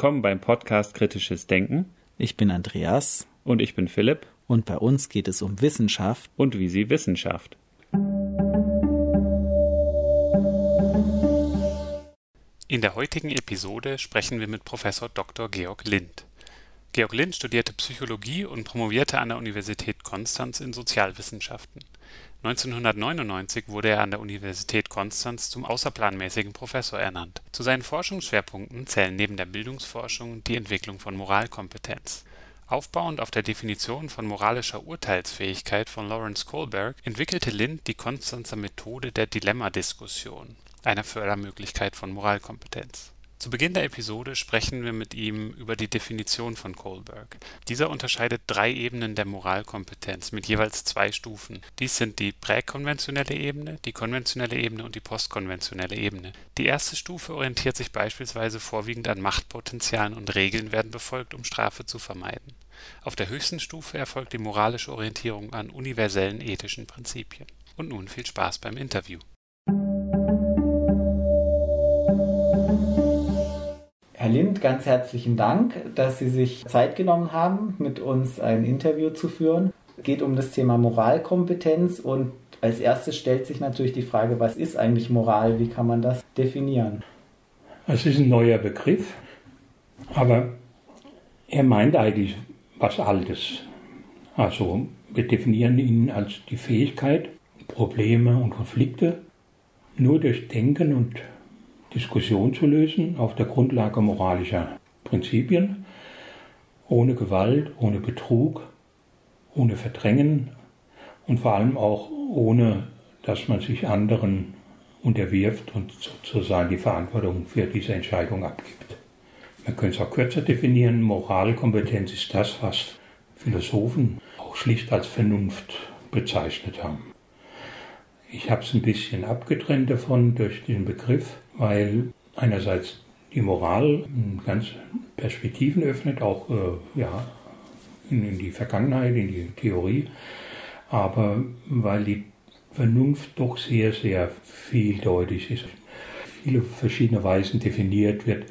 willkommen beim Podcast Kritisches Denken. Ich bin Andreas. Und ich bin Philipp. Und bei uns geht es um Wissenschaft. Und wie sie Wissenschaft. In der heutigen Episode sprechen wir mit Professor Dr. Georg Lind. Georg Lind studierte Psychologie und promovierte an der Universität Konstanz in Sozialwissenschaften. 1999 wurde er an der Universität Konstanz zum außerplanmäßigen Professor ernannt. Zu seinen Forschungsschwerpunkten zählen neben der Bildungsforschung die Entwicklung von Moralkompetenz. Aufbauend auf der Definition von moralischer Urteilsfähigkeit von Lawrence Kohlberg entwickelte Lind die Konstanzer Methode der Dilemmadiskussion einer Fördermöglichkeit von Moralkompetenz. Zu Beginn der Episode sprechen wir mit ihm über die Definition von Kohlberg. Dieser unterscheidet drei Ebenen der Moralkompetenz mit jeweils zwei Stufen. Dies sind die präkonventionelle Ebene, die konventionelle Ebene und die postkonventionelle Ebene. Die erste Stufe orientiert sich beispielsweise vorwiegend an Machtpotenzialen und Regeln werden befolgt, um Strafe zu vermeiden. Auf der höchsten Stufe erfolgt die moralische Orientierung an universellen ethischen Prinzipien. Und nun viel Spaß beim Interview. Herr Lind, ganz herzlichen Dank, dass Sie sich Zeit genommen haben, mit uns ein Interview zu führen. Es geht um das Thema Moralkompetenz und als erstes stellt sich natürlich die Frage, was ist eigentlich Moral? Wie kann man das definieren? Es ist ein neuer Begriff, aber er meint eigentlich was Altes. Also wir definieren ihn als die Fähigkeit, Probleme und Konflikte nur durch Denken und Diskussion zu lösen auf der Grundlage moralischer Prinzipien, ohne Gewalt, ohne Betrug, ohne Verdrängen und vor allem auch ohne, dass man sich anderen unterwirft und sozusagen die Verantwortung für diese Entscheidung abgibt. Man könnte es auch kürzer definieren. Moralkompetenz ist das, was Philosophen auch schlicht als Vernunft bezeichnet haben. Ich habe es ein bisschen abgetrennt davon durch den Begriff, weil einerseits die Moral ganz Perspektiven öffnet, auch äh, ja, in, in, die Vergangenheit, in die Theorie, aber weil die Vernunft doch sehr, sehr vieldeutig ist, viele verschiedene Weisen definiert wird.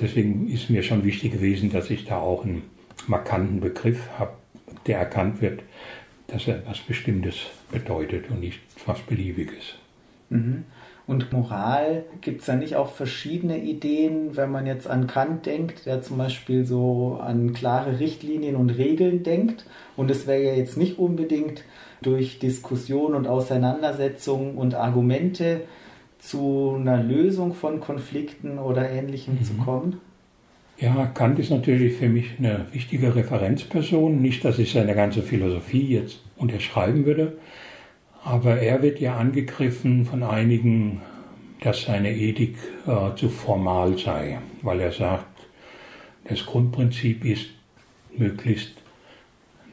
Deswegen ist mir schon wichtig gewesen, dass ich da auch einen markanten Begriff habe, der erkannt wird dass er etwas Bestimmtes bedeutet und nicht was Beliebiges. Mhm. Und Moral gibt es da nicht auch verschiedene Ideen, wenn man jetzt an Kant denkt, der zum Beispiel so an klare Richtlinien und Regeln denkt. Und es wäre ja jetzt nicht unbedingt durch Diskussion und Auseinandersetzung und Argumente zu einer Lösung von Konflikten oder Ähnlichem mhm. zu kommen. Ja, Kant ist natürlich für mich eine wichtige Referenzperson. Nicht, dass ich seine ganze Philosophie jetzt unterschreiben würde, aber er wird ja angegriffen von einigen, dass seine Ethik äh, zu formal sei, weil er sagt, das Grundprinzip ist, möglichst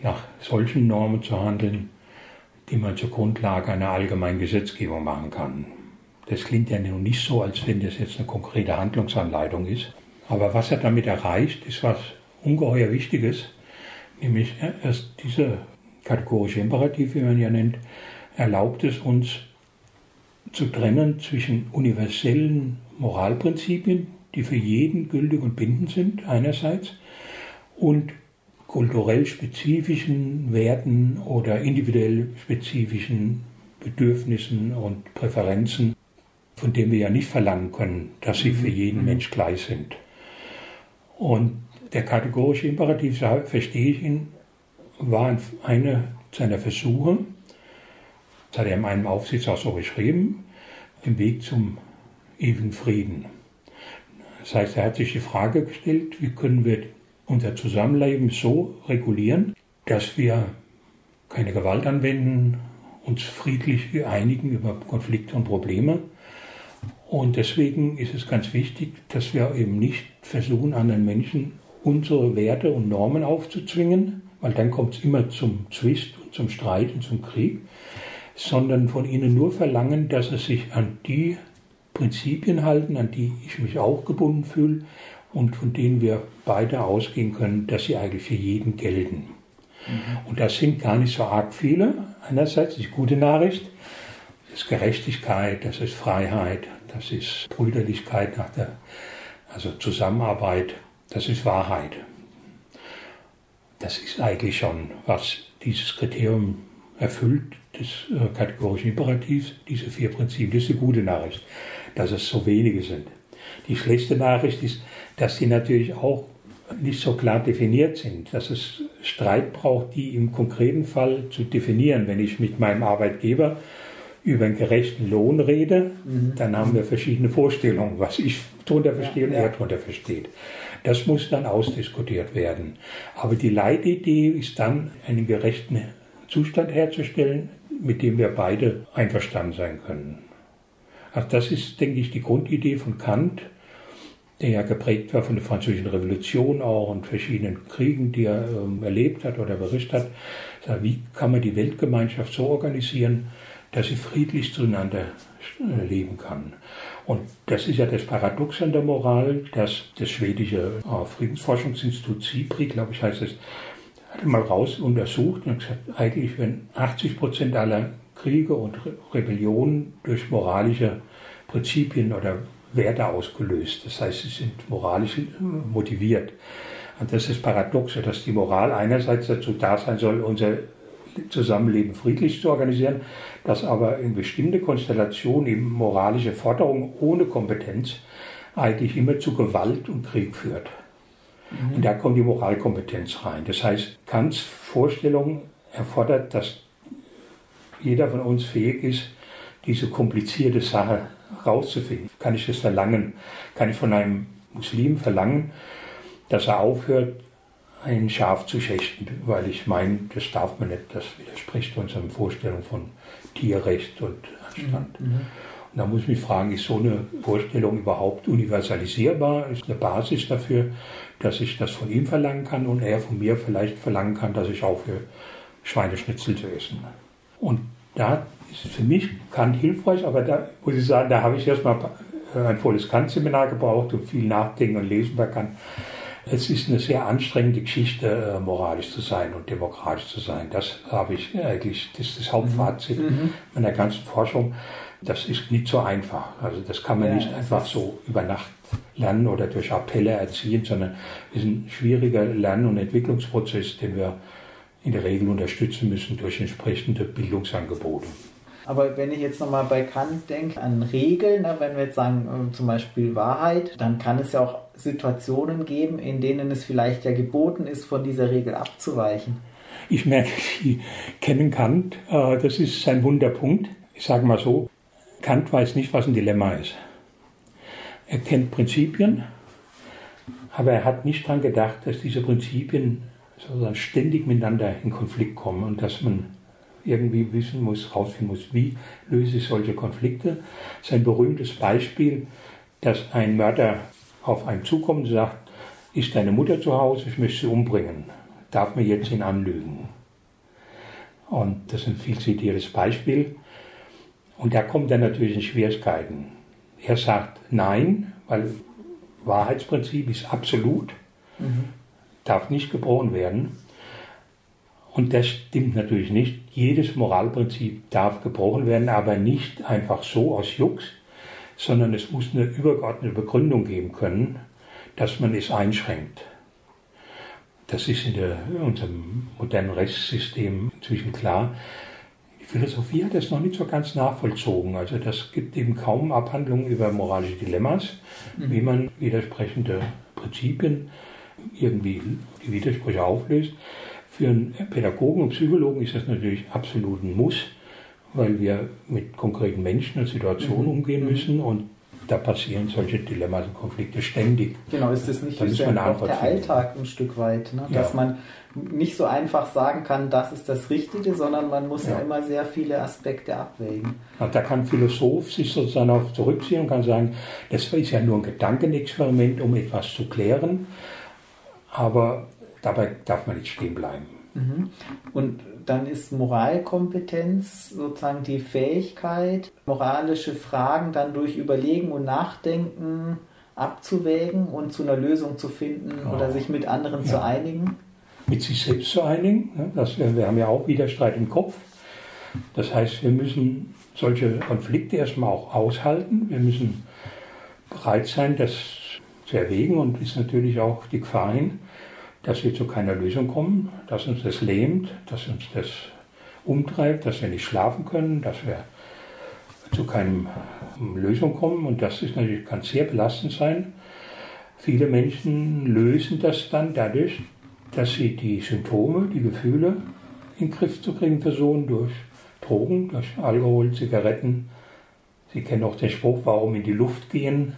nach solchen Normen zu handeln, die man zur Grundlage einer allgemeinen Gesetzgebung machen kann. Das klingt ja nun nicht so, als wenn das jetzt eine konkrete Handlungsanleitung ist. Aber was er damit erreicht, ist was ungeheuer Wichtiges, nämlich erst dieser kategorische Imperativ, wie man ja nennt, erlaubt es uns zu trennen zwischen universellen Moralprinzipien, die für jeden gültig und bindend sind, einerseits, und kulturell spezifischen Werten oder individuell spezifischen Bedürfnissen und Präferenzen, von denen wir ja nicht verlangen können, dass sie für jeden mhm. Mensch gleich sind. Und der kategorische Imperativ, verstehe ich ihn, war eine seiner Versuche, das hat er in einem Aufsitz auch so beschrieben, im Weg zum ewigen Frieden. Das heißt, er hat sich die Frage gestellt, wie können wir unser Zusammenleben so regulieren, dass wir keine Gewalt anwenden, uns friedlich einigen über Konflikte und Probleme und deswegen ist es ganz wichtig, dass wir eben nicht versuchen, anderen Menschen unsere Werte und Normen aufzuzwingen, weil dann kommt es immer zum Zwist und zum Streit und zum Krieg, sondern von ihnen nur verlangen, dass sie sich an die Prinzipien halten, an die ich mich auch gebunden fühle und von denen wir beide ausgehen können, dass sie eigentlich für jeden gelten. Mhm. Und das sind gar nicht so arg viele. Einerseits die gute Nachricht, das ist Gerechtigkeit, das ist Freiheit, das ist Brüderlichkeit nach der, also Zusammenarbeit Das ist Wahrheit. Das ist eigentlich schon, was dieses Kriterium erfüllt, des äh, kategorischen Imperativs, diese vier Prinzipien. Das ist eine gute Nachricht, dass es so wenige sind. Die schlechte Nachricht ist, dass sie natürlich auch nicht so klar definiert sind, dass es Streit braucht, die im konkreten Fall zu definieren. Wenn ich mit meinem Arbeitgeber über einen gerechten Lohn rede, mhm. dann haben wir verschiedene Vorstellungen, was ich darunter verstehe ja, und ja. er darunter versteht. Das muss dann ausdiskutiert werden. Aber die Leitidee ist dann, einen gerechten Zustand herzustellen, mit dem wir beide einverstanden sein können. Also das ist, denke ich, die Grundidee von Kant der ja geprägt war von der Französischen Revolution auch und verschiedenen Kriegen, die er ähm, erlebt hat oder berichtet hat. Wie kann man die Weltgemeinschaft so organisieren, dass sie friedlich zueinander äh, leben kann? Und das ist ja das Paradox an der Moral, dass das schwedische äh, Friedensforschungsinstitut SIPRI, glaube ich, heißt es, mal raus untersucht und gesagt, eigentlich wenn 80 Prozent aller Kriege und Re Rebellionen durch moralische Prinzipien oder Werte ausgelöst. Das heißt, sie sind moralisch motiviert. Und das ist Paradoxe, dass die Moral einerseits dazu da sein soll, unser Zusammenleben friedlich zu organisieren, dass aber in bestimmte Konstellationen eben moralische Forderungen ohne Kompetenz eigentlich immer zu Gewalt und Krieg führt. Mhm. Und da kommt die Moralkompetenz rein. Das heißt, Kants Vorstellung erfordert, dass jeder von uns fähig ist, diese komplizierte Sache rauszufinden. Kann ich das verlangen? Kann ich von einem Muslim verlangen, dass er aufhört, ein Schaf zu schächten, weil ich meine, das darf man nicht, das widerspricht unseren Vorstellungen von Tierrecht und Anstand. Mhm. Und da muss ich mich fragen, ist so eine Vorstellung überhaupt universalisierbar? Ist eine Basis dafür, dass ich das von ihm verlangen kann und er von mir vielleicht verlangen kann, dass ich aufhöre, Schweineschnitzel zu essen? Und da ist für mich Kant hilfreich, aber da muss ich sagen, da habe ich erstmal ein volles Kant-Seminar gebraucht und viel Nachdenken und Lesen bei Kant. Es ist eine sehr anstrengende Geschichte, äh, moralisch zu sein und demokratisch zu sein. Das habe ich eigentlich, das ist das Hauptfazit mhm. meiner ganzen Forschung. Das ist nicht so einfach. Also das kann man ja, nicht einfach so über Nacht lernen oder durch Appelle erziehen, sondern es ist ein schwieriger Lern- und Entwicklungsprozess, den wir in der Regel unterstützen müssen durch entsprechende Bildungsangebote. Aber wenn ich jetzt nochmal bei Kant denke an Regeln, ne, wenn wir jetzt sagen äh, zum Beispiel Wahrheit, dann kann es ja auch Situationen geben, in denen es vielleicht ja geboten ist, von dieser Regel abzuweichen. Ich merke, Sie kennen Kant, äh, das ist sein Wunderpunkt. Ich sage mal so, Kant weiß nicht, was ein Dilemma ist. Er kennt Prinzipien, aber er hat nicht daran gedacht, dass diese Prinzipien sozusagen ständig miteinander in Konflikt kommen und dass man irgendwie wissen muss, rausfinden muss, wie löse ich solche Konflikte. Das ist ein berühmtes Beispiel, dass ein Mörder auf einen zukommt und sagt, ist deine Mutter zu Hause, ich möchte sie umbringen, darf mir jetzt ihn anlügen. Und das ist ein viel zitiertes Beispiel. Und da kommt er natürlich in Schwierigkeiten. Er sagt nein, weil Wahrheitsprinzip ist absolut, mhm. darf nicht gebrochen werden. Und das stimmt natürlich nicht. Jedes Moralprinzip darf gebrochen werden, aber nicht einfach so aus Jux, sondern es muss eine übergeordnete Begründung geben können, dass man es einschränkt. Das ist in, der, in unserem modernen Rechtssystem inzwischen klar. Philosophie hat das noch nicht so ganz nachvollzogen. Also das gibt eben kaum Abhandlungen über moralische Dilemmas, mhm. wie man widersprechende Prinzipien irgendwie die Widersprüche auflöst. Für einen Pädagogen und Psychologen ist das natürlich absolut ein Muss, weil wir mit konkreten Menschen und Situationen mhm. umgehen mhm. müssen und da passieren solche Dilemmas und Konflikte ständig. Genau, ist das nicht da ist ja auch der Alltag ein Stück weit, ne? dass ja. man nicht so einfach sagen kann, das ist das Richtige, sondern man muss ja, ja immer sehr viele Aspekte abwägen. Und da kann ein Philosoph sich sozusagen auch zurückziehen und kann sagen, das ist ja nur ein Gedankenexperiment, um etwas zu klären, aber dabei darf man nicht stehen bleiben. Mhm. Und dann ist Moralkompetenz sozusagen die Fähigkeit, moralische Fragen dann durch Überlegen und Nachdenken abzuwägen und zu einer Lösung zu finden genau. oder sich mit anderen ja. zu einigen. Mit sich selbst zu einigen. Das, wir haben ja auch Widerstreit im Kopf. Das heißt, wir müssen solche Konflikte erstmal auch aushalten. Wir müssen bereit sein, das zu erwägen und ist natürlich auch die Gefahr hin, dass wir zu keiner Lösung kommen, dass uns das lähmt, dass uns das umtreibt, dass wir nicht schlafen können, dass wir zu keiner Lösung kommen und das ist natürlich, kann sehr belastend sein. Viele Menschen lösen das dann dadurch, dass sie die Symptome, die Gefühle in den Griff zu kriegen versuchen durch Drogen, durch Alkohol, Zigaretten. Sie kennen auch den Spruch, warum in die Luft gehen.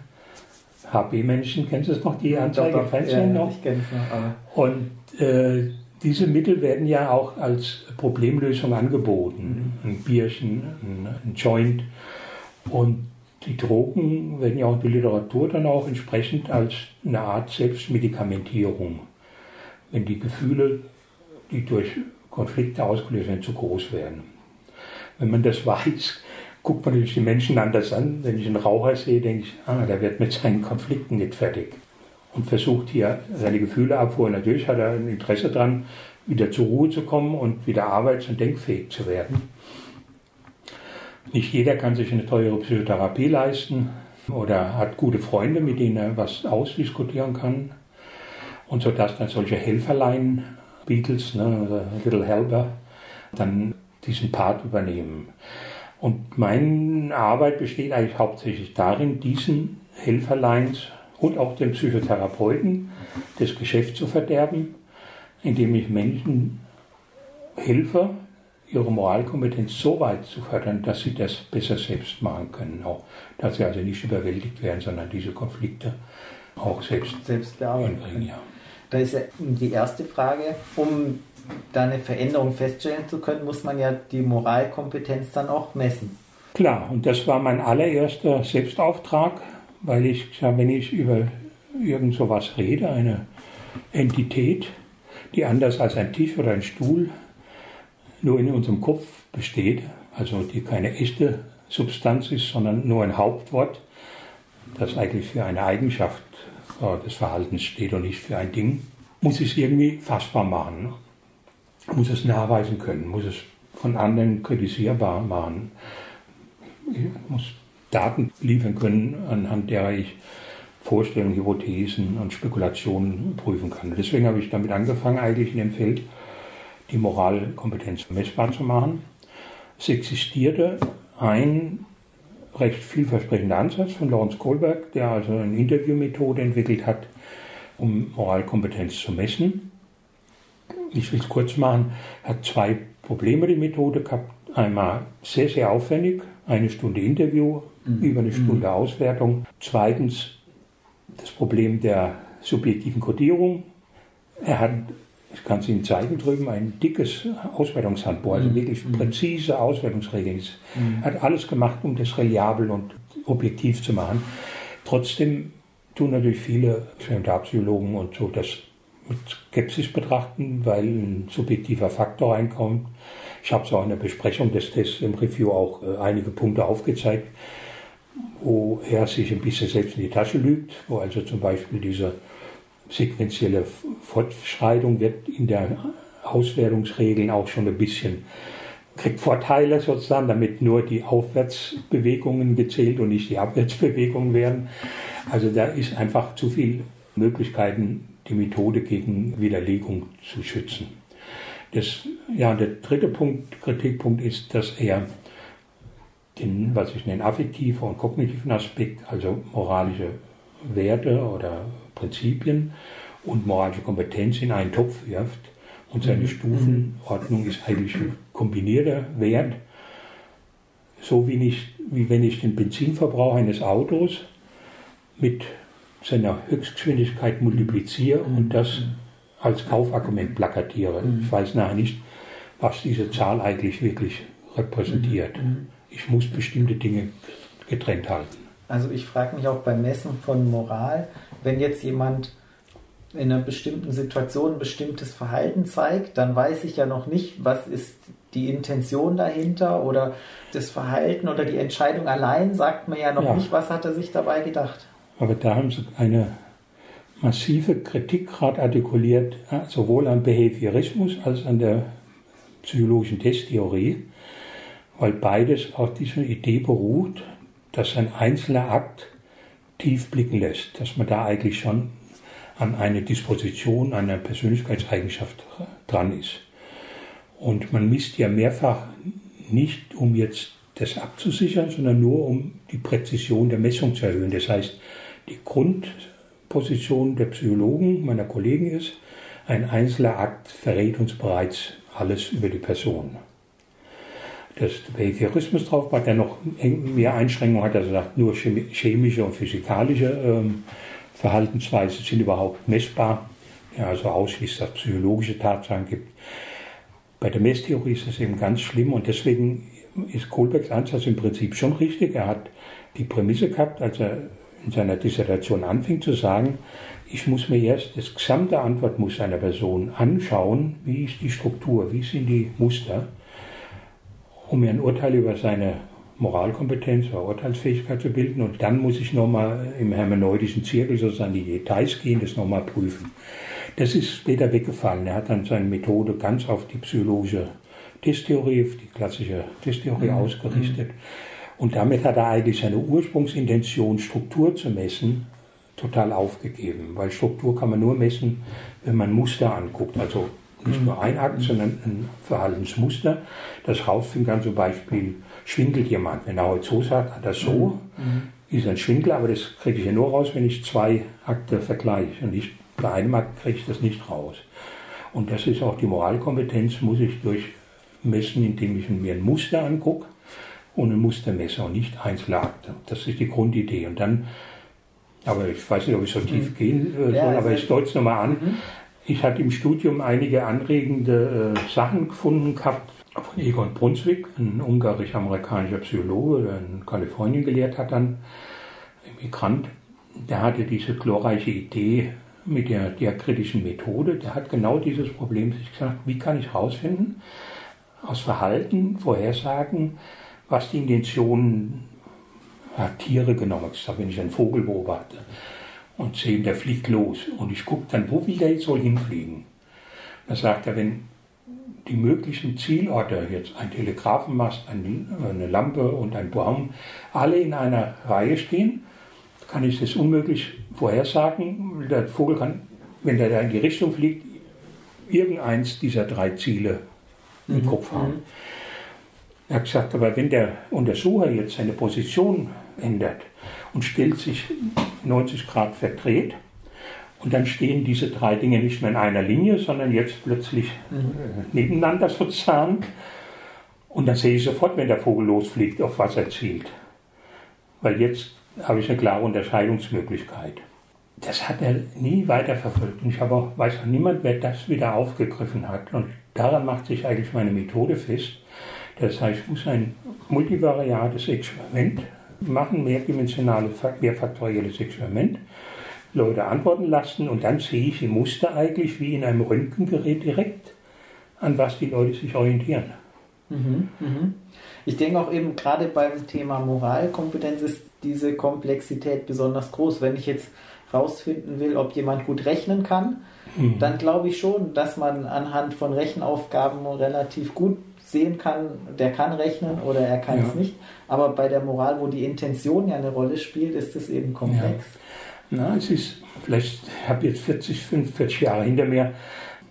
HB-Menschen, kennen Sie es noch, die Anzeige im Fernsehen ja, noch? Ich kenne es noch, aber. Und äh, diese Mittel werden ja auch als Problemlösung angeboten. Mhm. Ein Bierchen, ein, ein Joint. Und die Drogen werden ja auch in der Literatur dann auch entsprechend als eine Art Selbstmedikamentierung, wenn die Gefühle, die durch Konflikte ausgelöst werden, zu groß werden. Wenn man das weiß, guckt man natürlich die Menschen anders an. Wenn ich einen Raucher sehe, denke ich, ah, der wird mit seinen Konflikten nicht fertig. Und versucht hier seine Gefühle abholen. Natürlich hat er ein Interesse daran, wieder zur Ruhe zu kommen und wieder arbeits- und denkfähig zu werden. Nicht jeder kann sich eine teure Psychotherapie leisten oder hat gute Freunde, mit denen er was ausdiskutieren kann. Und so dass dann solche Helferlein, Beatles, ne, Little Helper, dann diesen Part übernehmen. Und meine Arbeit besteht eigentlich hauptsächlich darin, diesen Helferleins und auch den Psychotherapeuten das Geschäft zu verderben, indem ich Menschen helfe, ihre Moralkompetenz so weit zu fördern, dass sie das besser selbst machen können. Auch, dass sie also nicht überwältigt werden, sondern diese Konflikte auch selbst, selbst bearbeiten. Ja. Da ist ja die erste Frage, um da eine Veränderung feststellen zu können, muss man ja die Moralkompetenz dann auch messen. Klar, und das war mein allererster Selbstauftrag, weil ich, wenn ich über irgend sowas rede, eine Entität, die anders als ein Tisch oder ein Stuhl nur in unserem Kopf besteht, also die keine echte Substanz ist, sondern nur ein Hauptwort, das eigentlich für eine Eigenschaft des Verhaltens steht und nicht für ein Ding, muss ich es irgendwie fassbar machen, muss es nachweisen können, muss es von anderen kritisierbar machen, ich muss Daten liefern können, anhand derer ich Vorstellungen, Hypothesen und Spekulationen prüfen kann. Deswegen habe ich damit angefangen, eigentlich in dem Feld die Moralkompetenz messbar zu machen. Es existierte ein recht vielversprechender Ansatz von Lawrence Kohlberg, der also eine Interviewmethode entwickelt hat, um Moralkompetenz zu messen. Ich will es kurz machen, hat zwei Probleme die Methode gehabt. Einmal sehr, sehr aufwendig, eine Stunde Interview, mhm. über eine Stunde mhm. Auswertung. Zweitens das Problem der subjektiven Kodierung. Er hat ich kann es Ihnen zeigen drüben, ein dickes Auswertungshandbuch, also mhm. wirklich mhm. präzise Auswertungsregeln. Mhm. Hat alles gemacht, um das reliabel und objektiv zu machen. Trotzdem tun natürlich viele Experimentalpsychologen und so das mit Skepsis betrachten, weil ein subjektiver Faktor reinkommt. Ich habe es auch in der Besprechung des Tests im Review auch äh, einige Punkte aufgezeigt, wo er sich ein bisschen selbst in die Tasche lügt, wo also zum Beispiel diese sequentielle Fortschreitung wird in der Auswertungsregeln auch schon ein bisschen kriegt Vorteile sozusagen, damit nur die Aufwärtsbewegungen gezählt und nicht die Abwärtsbewegungen werden. Also da ist einfach zu viel Möglichkeiten, die Methode gegen Widerlegung zu schützen. Das, ja, der dritte Punkt, Kritikpunkt ist, dass er den, was ich nenne, affektiven und kognitiven Aspekt, also moralische Werte oder Prinzipien und moralische Kompetenz in einen Topf wirft. Und seine mhm. Stufenordnung ist eigentlich ein kombinierter Wert. So wie, nicht, wie wenn ich den Benzinverbrauch eines Autos mit seiner Höchstgeschwindigkeit multipliziere und mhm. das als Kaufargument plakatiere. Mhm. Ich weiß nachher nicht, was diese Zahl eigentlich wirklich repräsentiert. Ich muss bestimmte Dinge getrennt halten. Also ich frage mich auch beim Messen von Moral, wenn jetzt jemand in einer bestimmten Situation ein bestimmtes Verhalten zeigt, dann weiß ich ja noch nicht, was ist die Intention dahinter oder das Verhalten oder die Entscheidung allein sagt mir ja noch ja. nicht, was hat er sich dabei gedacht. Aber da haben Sie eine massive Kritik gerade artikuliert, sowohl am Behaviorismus als an der psychologischen Testtheorie, weil beides auf dieser Idee beruht, dass ein einzelner Akt tief blicken lässt, dass man da eigentlich schon an eine Disposition, an einer Persönlichkeitseigenschaft dran ist. Und man misst ja mehrfach nicht, um jetzt das abzusichern, sondern nur um die Präzision der Messung zu erhöhen. Das heißt, die Grundposition der Psychologen, meiner Kollegen ist, ein einzelner Akt verrät uns bereits alles über die Person. Das Behaviorismus drauf hat, der noch mehr Einschränkungen hat, also sagt, nur chemische und physikalische ähm, Verhaltensweisen sind überhaupt messbar, ja, also ausschließt, dass es psychologische Tatsachen gibt. Bei der Messtheorie ist das eben ganz schlimm und deswegen ist Kohlbergs Ansatz im Prinzip schon richtig. Er hat die Prämisse gehabt, als er in seiner Dissertation anfing zu sagen, ich muss mir erst das gesamte Antwortmuster einer Person anschauen, wie ist die Struktur, wie sind die Muster, um mir ein Urteil über seine Moralkompetenz oder Urteilsfähigkeit zu bilden. Und dann muss ich nochmal im hermeneutischen Zirkel sozusagen die Details gehen, das nochmal prüfen. Das ist später weggefallen. Er hat dann seine Methode ganz auf die psychologische Testtheorie, auf die klassische Testtheorie mhm. ausgerichtet. Und damit hat er eigentlich seine Ursprungsintention, Struktur zu messen, total aufgegeben. Weil Struktur kann man nur messen, wenn man Muster anguckt. Also nicht nur ein Akt, sondern ein Verhaltensmuster, das rausfinden kann. Zum Beispiel schwindelt jemand. Wenn er heute so sagt, hat er so, mhm. ist ein Schwindel, aber das kriege ich ja nur raus, wenn ich zwei Akte vergleiche. Und ich, bei einem Akt kriege ich das nicht raus. Und das ist auch die Moralkompetenz, muss ich durchmessen, indem ich mir ein Muster angucke und ein Mustermesser und nicht einzelne Akte. Das ist die Grundidee. Und dann, aber ich weiß nicht, ob ich so tief mhm. gehen äh, soll, ja, aber ich deute es nochmal an. Mhm. Ich hatte im Studium einige anregende äh, Sachen gefunden gehabt von Egon Brunswick, ein ungarisch-amerikanischer Psychologe, der in Kalifornien gelehrt hat, dann Immigrant. Der hatte diese glorreiche Idee mit der diakritischen Methode. Der hat genau dieses Problem sich gesagt, wie kann ich herausfinden, aus Verhalten, Vorhersagen, was die Intentionen Tiere genommen. Ich wenn ich einen Vogel beobachte, und sehe, der fliegt los. Und ich gucke dann, wo will der jetzt soll hinfliegen? Da sagt er, wenn die möglichen Zielorte, jetzt ein Telegrafenmast, eine Lampe und ein Baum, alle in einer Reihe stehen, kann ich das unmöglich vorhersagen. Der Vogel kann, wenn der da in die Richtung fliegt, irgendeins dieser drei Ziele im mhm. Kopf haben. Mhm. Er hat gesagt, aber wenn der Untersucher jetzt seine Position ändert und stellt sich 90 Grad verdreht. Und dann stehen diese drei Dinge nicht mehr in einer Linie, sondern jetzt plötzlich mhm. nebeneinander sozusagen. Und dann sehe ich sofort, wenn der Vogel losfliegt, auf was er zielt. Weil jetzt habe ich eine klare Unterscheidungsmöglichkeit. Das hat er nie weiter verfolgt. Und ich habe auch, weiß auch niemand, wer das wieder aufgegriffen hat. Und daran macht sich eigentlich meine Methode fest. Das heißt, ich muss ein multivariates Experiment machen, mehrdimensionales, mehrfaktorielles Experiment, Leute antworten lassen und dann sehe ich im Muster eigentlich wie in einem Röntgengerät direkt, an was die Leute sich orientieren. Mhm, mhm. Ich denke auch eben gerade beim Thema Moralkompetenz ist diese Komplexität besonders groß. Wenn ich jetzt rausfinden will, ob jemand gut rechnen kann, mhm. dann glaube ich schon, dass man anhand von Rechenaufgaben relativ gut sehen kann, der kann rechnen oder er kann ja. es nicht. Aber bei der Moral, wo die Intention ja eine Rolle spielt, ist es eben komplex. Ja. Na, es ist, vielleicht habe ich jetzt 40, 45 Jahre hinter mir,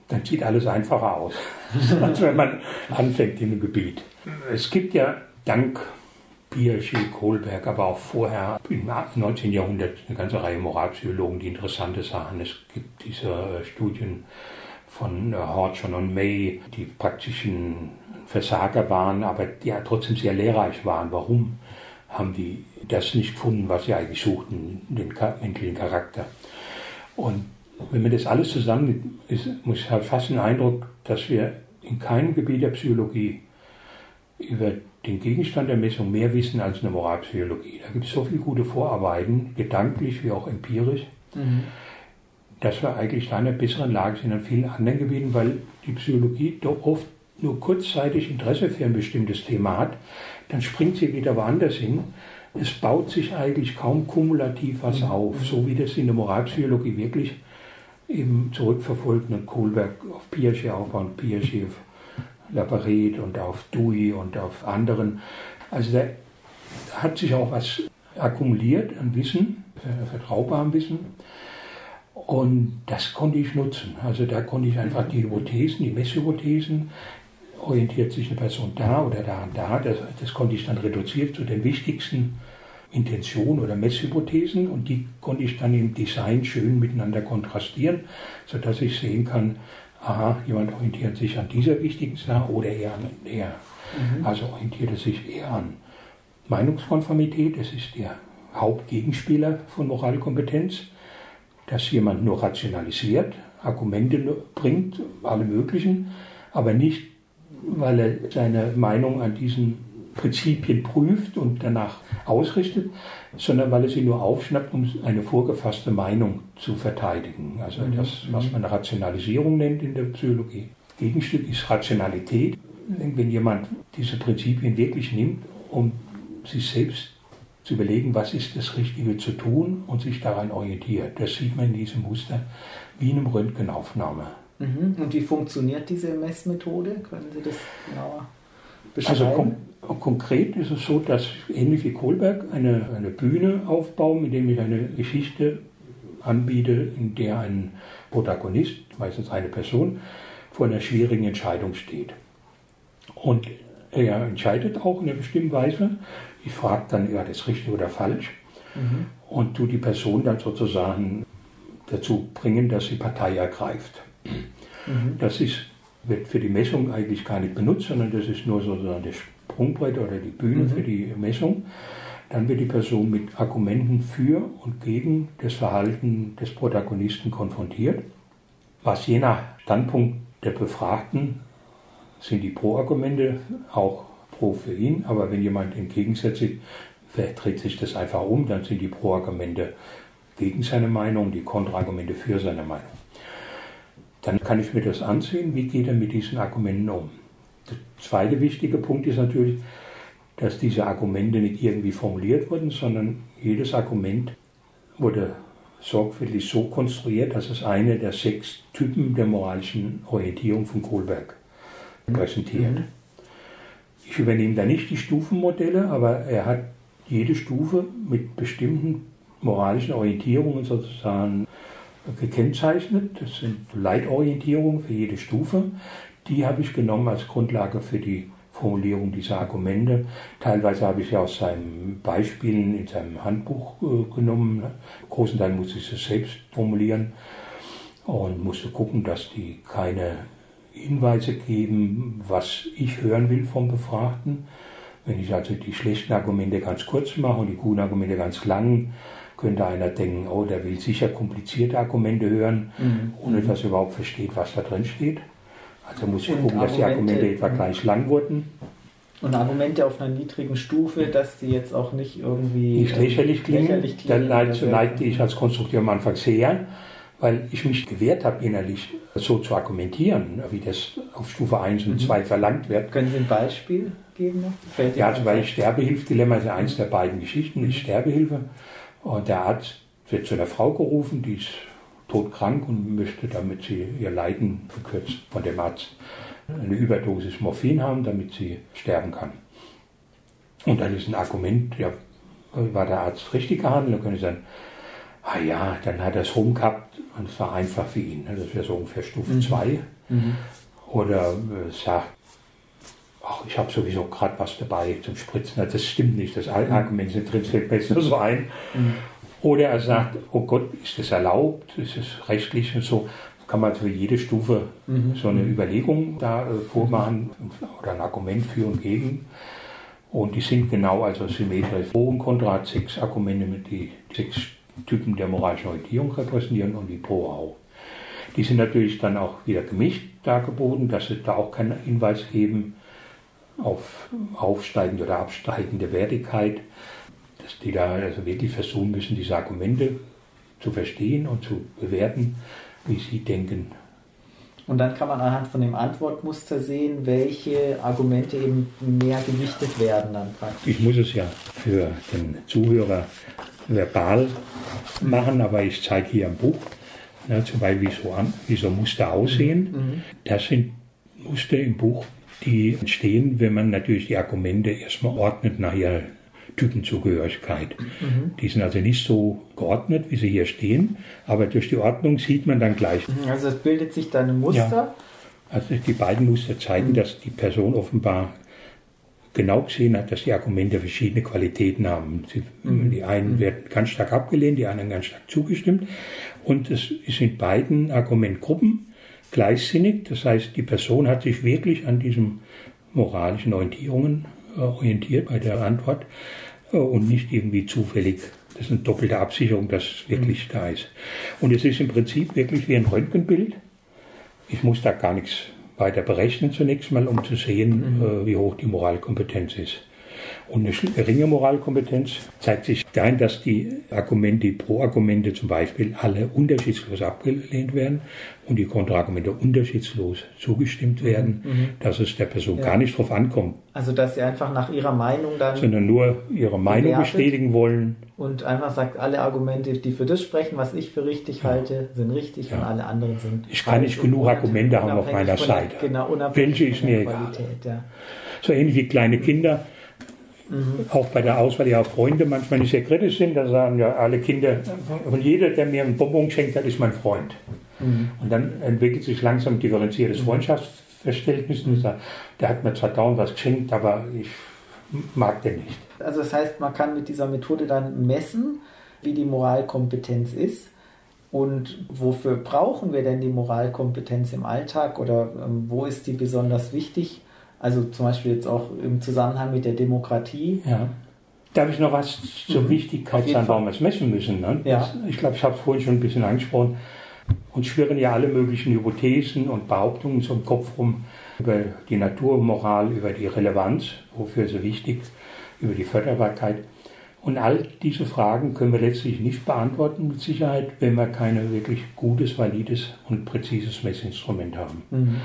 dann sieht alles einfacher aus, als wenn man anfängt in einem Gebiet. Es gibt ja dank Piaget, Kohlberg, aber auch vorher im 19. Jahrhundert eine ganze Reihe Moralpsychologen, die interessante Sachen. Es gibt diese Studien von Hodgson und May, die praktischen Versager waren, aber ja trotzdem sehr lehrreich waren. Warum haben die das nicht gefunden, was sie eigentlich suchten, den menschlichen Charakter? Und wenn man das alles zusammen ist, muss ich halt fast den Eindruck, dass wir in keinem Gebiet der Psychologie über den Gegenstand der Messung mehr wissen als eine Moralpsychologie. Da gibt es so viele gute Vorarbeiten, gedanklich wie auch empirisch, mhm. dass wir eigentlich da in einer besseren Lage sind an vielen anderen Gebieten, weil die Psychologie doch oft nur kurzzeitig Interesse für ein bestimmtes Thema hat, dann springt sie wieder woanders hin. Es baut sich eigentlich kaum kumulativ was mhm. auf, so wie das in der Moralpsychologie wirklich eben zurückverfolgt und Kohlberg auf Piaget aufbaut, Piaget auf Laparet und auf Dewey und auf anderen. Also da hat sich auch was akkumuliert an Wissen, vertraubarem Wissen. Und das konnte ich nutzen. Also da konnte ich einfach die Hypothesen, die Messhypothesen, orientiert sich eine Person da oder da und da, das, das konnte ich dann reduziert zu den wichtigsten Intentionen oder Messhypothesen und die konnte ich dann im Design schön miteinander kontrastieren, sodass ich sehen kann, aha, jemand orientiert sich an dieser wichtigen Sache oder eher an der. Mhm. Also orientiert er sich eher an Meinungskonformität, das ist der Hauptgegenspieler von Moralkompetenz, dass jemand nur rationalisiert, Argumente bringt, alle möglichen, aber nicht, weil er seine Meinung an diesen Prinzipien prüft und danach ausrichtet, sondern weil er sie nur aufschnappt, um eine vorgefasste Meinung zu verteidigen. Also mhm. das, was man Rationalisierung nennt in der Psychologie. Gegenstück ist Rationalität. Wenn jemand diese Prinzipien wirklich nimmt, um sich selbst zu überlegen, was ist das Richtige zu tun und sich daran orientiert. Das sieht man in diesem Muster wie in einem Röntgenaufnahme. Mhm. Und wie funktioniert diese Messmethode? Können Sie das genauer beschreiben? Also kon konkret ist es so, dass ähnlich wie Kohlberg eine, eine Bühne aufbauen, mit dem ich eine Geschichte anbiete, in der ein Protagonist, meistens eine Person, vor einer schwierigen Entscheidung steht. Und er entscheidet auch in einer bestimmten Weise ich frage dann, ja, das richtig oder falsch? Mhm. Und tu die Person dann sozusagen dazu bringen, dass sie Partei ergreift. Mhm. Das ist, wird für die Messung eigentlich gar nicht benutzt, sondern das ist nur sozusagen das Sprungbrett oder die Bühne mhm. für die Messung. Dann wird die Person mit Argumenten für und gegen das Verhalten des Protagonisten konfrontiert, was je nach Standpunkt der Befragten sind die Pro-Argumente auch pro für ihn, aber wenn jemand entgegensetzt, dreht sich das einfach um, dann sind die Pro-Argumente gegen seine Meinung, die Kontraargumente für seine Meinung. Dann kann ich mir das ansehen, wie geht er mit diesen Argumenten um. Der zweite wichtige Punkt ist natürlich, dass diese Argumente nicht irgendwie formuliert wurden, sondern jedes Argument wurde sorgfältig so konstruiert, dass es eine der sechs Typen der moralischen Orientierung von Kohlberg präsentiert. Mhm. Ich übernehme da nicht die Stufenmodelle, aber er hat jede Stufe mit bestimmten moralischen Orientierungen sozusagen gekennzeichnet. Das sind Leitorientierungen für jede Stufe. Die habe ich genommen als Grundlage für die Formulierung dieser Argumente. Teilweise habe ich sie aus seinen Beispielen in seinem Handbuch äh, genommen. großen Teil musste ich es selbst formulieren und musste gucken, dass die keine Hinweise geben, was ich hören will vom Befragten. Wenn ich also die schlechten Argumente ganz kurz mache und die guten Argumente ganz lang, könnte einer denken, oh, der will sicher komplizierte Argumente hören, mhm. ohne dass er überhaupt versteht, was da drin steht. Also muss ich und gucken, dass die Argumente etwa gleich lang wurden. Und Argumente auf einer niedrigen Stufe, dass die jetzt auch nicht irgendwie nicht lächerlich klingen. Lächerlich klingen dann neigte ich als Konstrukteur am Anfang sehr weil ich mich gewehrt habe, innerlich so zu argumentieren, wie das auf Stufe 1 und 2 mhm. verlangt wird. Können Sie ein Beispiel geben? Noch? Ja, zum Beispiel Sterbehilfdilemma ist eins der beiden Geschichten, ist Sterbehilfe. Und der Arzt wird zu einer Frau gerufen, die ist todkrank und möchte, damit sie ihr Leiden verkürzt von dem Arzt, eine Überdosis Morphin haben, damit sie sterben kann. Und dann ist ein Argument, ja, war der Arzt richtig gehandelt, dann können Sie sagen, ah ja, dann hat er es rumgehabt und es war einfach für ihn. Das wäre so ungefähr Stufe 2. Mhm. Mhm. Oder äh, sagt, ach, ich habe sowieso gerade was dabei zum Spritzen. Das stimmt nicht, das. Argument sind drin, fällt mir so ein. Oder er sagt, oh Gott, ist das erlaubt, ist es rechtlich und so. Kann man für jede Stufe so eine Überlegung da äh, vormachen oder ein Argument für und gegen. Und die sind genau also symmetrisch. Pro und Contra hat sechs Argumente mit die sechs Typen der moralischen Orientierung repräsentieren und die Pro auch. Die sind natürlich dann auch wieder gemischt dargeboten, dass sie da auch keinen Hinweis geben auf aufsteigende oder absteigende Wertigkeit, dass die da also wirklich versuchen müssen, diese Argumente zu verstehen und zu bewerten, wie sie denken. Und dann kann man anhand von dem Antwortmuster sehen, welche Argumente eben mehr gewichtet werden dann praktisch. Ich muss es ja für den Zuhörer verbal machen, aber ich zeige hier ein Buch, ne, zum Beispiel wie so, an, wie so Muster aussehen. Mhm. Das sind Muster im Buch, die entstehen, wenn man natürlich die Argumente erstmal ordnet nach ihrer Typenzugehörigkeit. Mhm. Die sind also nicht so geordnet, wie sie hier stehen, aber durch die Ordnung sieht man dann gleich. Also es bildet sich dann ein Muster. Ja. Also die beiden Muster zeigen, mhm. dass die Person offenbar genau gesehen hat, dass die Argumente verschiedene Qualitäten haben. Sie, mhm. Die einen mhm. werden ganz stark abgelehnt, die anderen ganz stark zugestimmt. Und es ist in beiden Argumentgruppen gleichsinnig. Das heißt, die Person hat sich wirklich an diesen moralischen Orientierungen äh, orientiert bei der Antwort äh, und nicht irgendwie zufällig. Das ist eine doppelte Absicherung, dass es wirklich mhm. da ist. Und es ist im Prinzip wirklich wie ein Röntgenbild. Ich muss da gar nichts weiter berechnen zunächst mal, um zu sehen, mhm. äh, wie hoch die Moralkompetenz ist. Und eine geringe Moralkompetenz zeigt sich darin, dass die Argumente, die Pro-Argumente zum Beispiel, alle unterschiedslos abgelehnt werden und die Kontraargumente unterschiedslos zugestimmt werden, mhm. dass es der Person ja. gar nicht drauf ankommt. Also, dass sie einfach nach ihrer Meinung dann. Sondern nur ihre Meinung bestätigen wollen. Und einfach sagt, alle Argumente, die für das sprechen, was ich für richtig ja. halte, sind richtig ja. und alle anderen sind. Ich kann nicht genug Argumente haben auf meiner Seite. Genau, unabhängig Welche ist mir egal. So ähnlich wie kleine Kinder Mhm. Auch bei der Auswahl ihrer Freunde manchmal nicht sehr kritisch sind. Da sagen ja alle Kinder, und jeder, der mir einen Bonbon schenkt hat, ist mein Freund. Mhm. Und dann entwickelt sich langsam differenziertes mhm. Freundschaftsverständnis. Und sagt, der hat mir zwar dauernd was geschenkt, aber ich mag den nicht. Also das heißt, man kann mit dieser Methode dann messen, wie die Moralkompetenz ist. Und wofür brauchen wir denn die Moralkompetenz im Alltag oder ähm, wo ist die besonders wichtig? Also zum Beispiel jetzt auch im Zusammenhang mit der Demokratie. Ja. Darf ich noch was zur mhm. Wichtigkeit sagen, warum wir es messen müssen? Ne? Ja. Ich glaube, ich habe es vorhin schon ein bisschen angesprochen. Uns schwirren ja alle möglichen Hypothesen und Behauptungen zum Kopf rum über die Naturmoral, über die Relevanz, wofür so wichtig, über die Förderbarkeit. Und all diese Fragen können wir letztlich nicht beantworten mit Sicherheit, wenn wir kein wirklich gutes, valides und präzises Messinstrument haben. Mhm.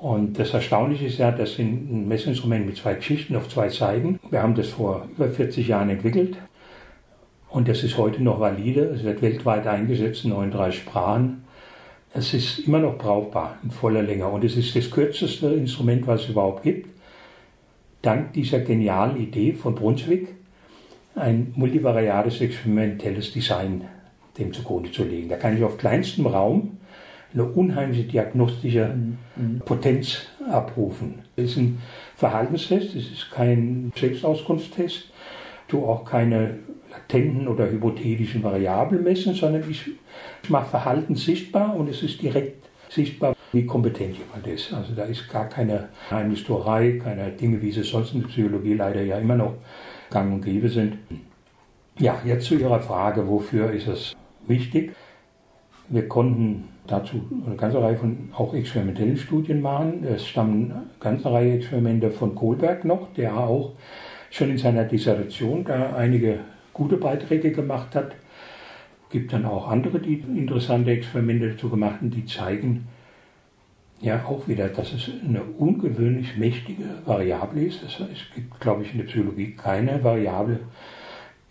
Und das Erstaunliche ist ja, das sind ein Messinstrument mit zwei Geschichten auf zwei Seiten. Wir haben das vor über 40 Jahren entwickelt und das ist heute noch valide. Es wird weltweit eingesetzt in 39 Sprachen. Es ist immer noch brauchbar in voller Länge und es ist das kürzeste Instrument, was es überhaupt gibt. Dank dieser genialen Idee von Brunswick, ein multivariates experimentelles Design dem zugrunde zu legen. Da kann ich auf kleinstem Raum eine unheimliche diagnostische mhm. Potenz abrufen. Es ist ein Verhaltenstest, es ist kein Selbstauskunftstest, du auch keine latenten oder hypothetischen Variablen messen, sondern ich, ich mache Verhalten sichtbar und es ist direkt sichtbar, wie kompetent jemand ist. Also da ist gar keine Heimnistuerei, keine Dinge, wie sie sonst in der Psychologie leider ja immer noch gang und gäbe sind. Ja, jetzt zu Ihrer Frage, wofür ist es wichtig? Wir konnten dazu eine ganze Reihe von auch experimentellen Studien machen. Es stammen eine ganze Reihe Experimente von Kohlberg noch, der auch schon in seiner Dissertation da einige gute Beiträge gemacht hat. Es gibt dann auch andere, die interessante Experimente dazu gemacht haben, die zeigen ja auch wieder, dass es eine ungewöhnlich mächtige Variable ist. Es gibt, glaube ich, in der Psychologie keine Variable,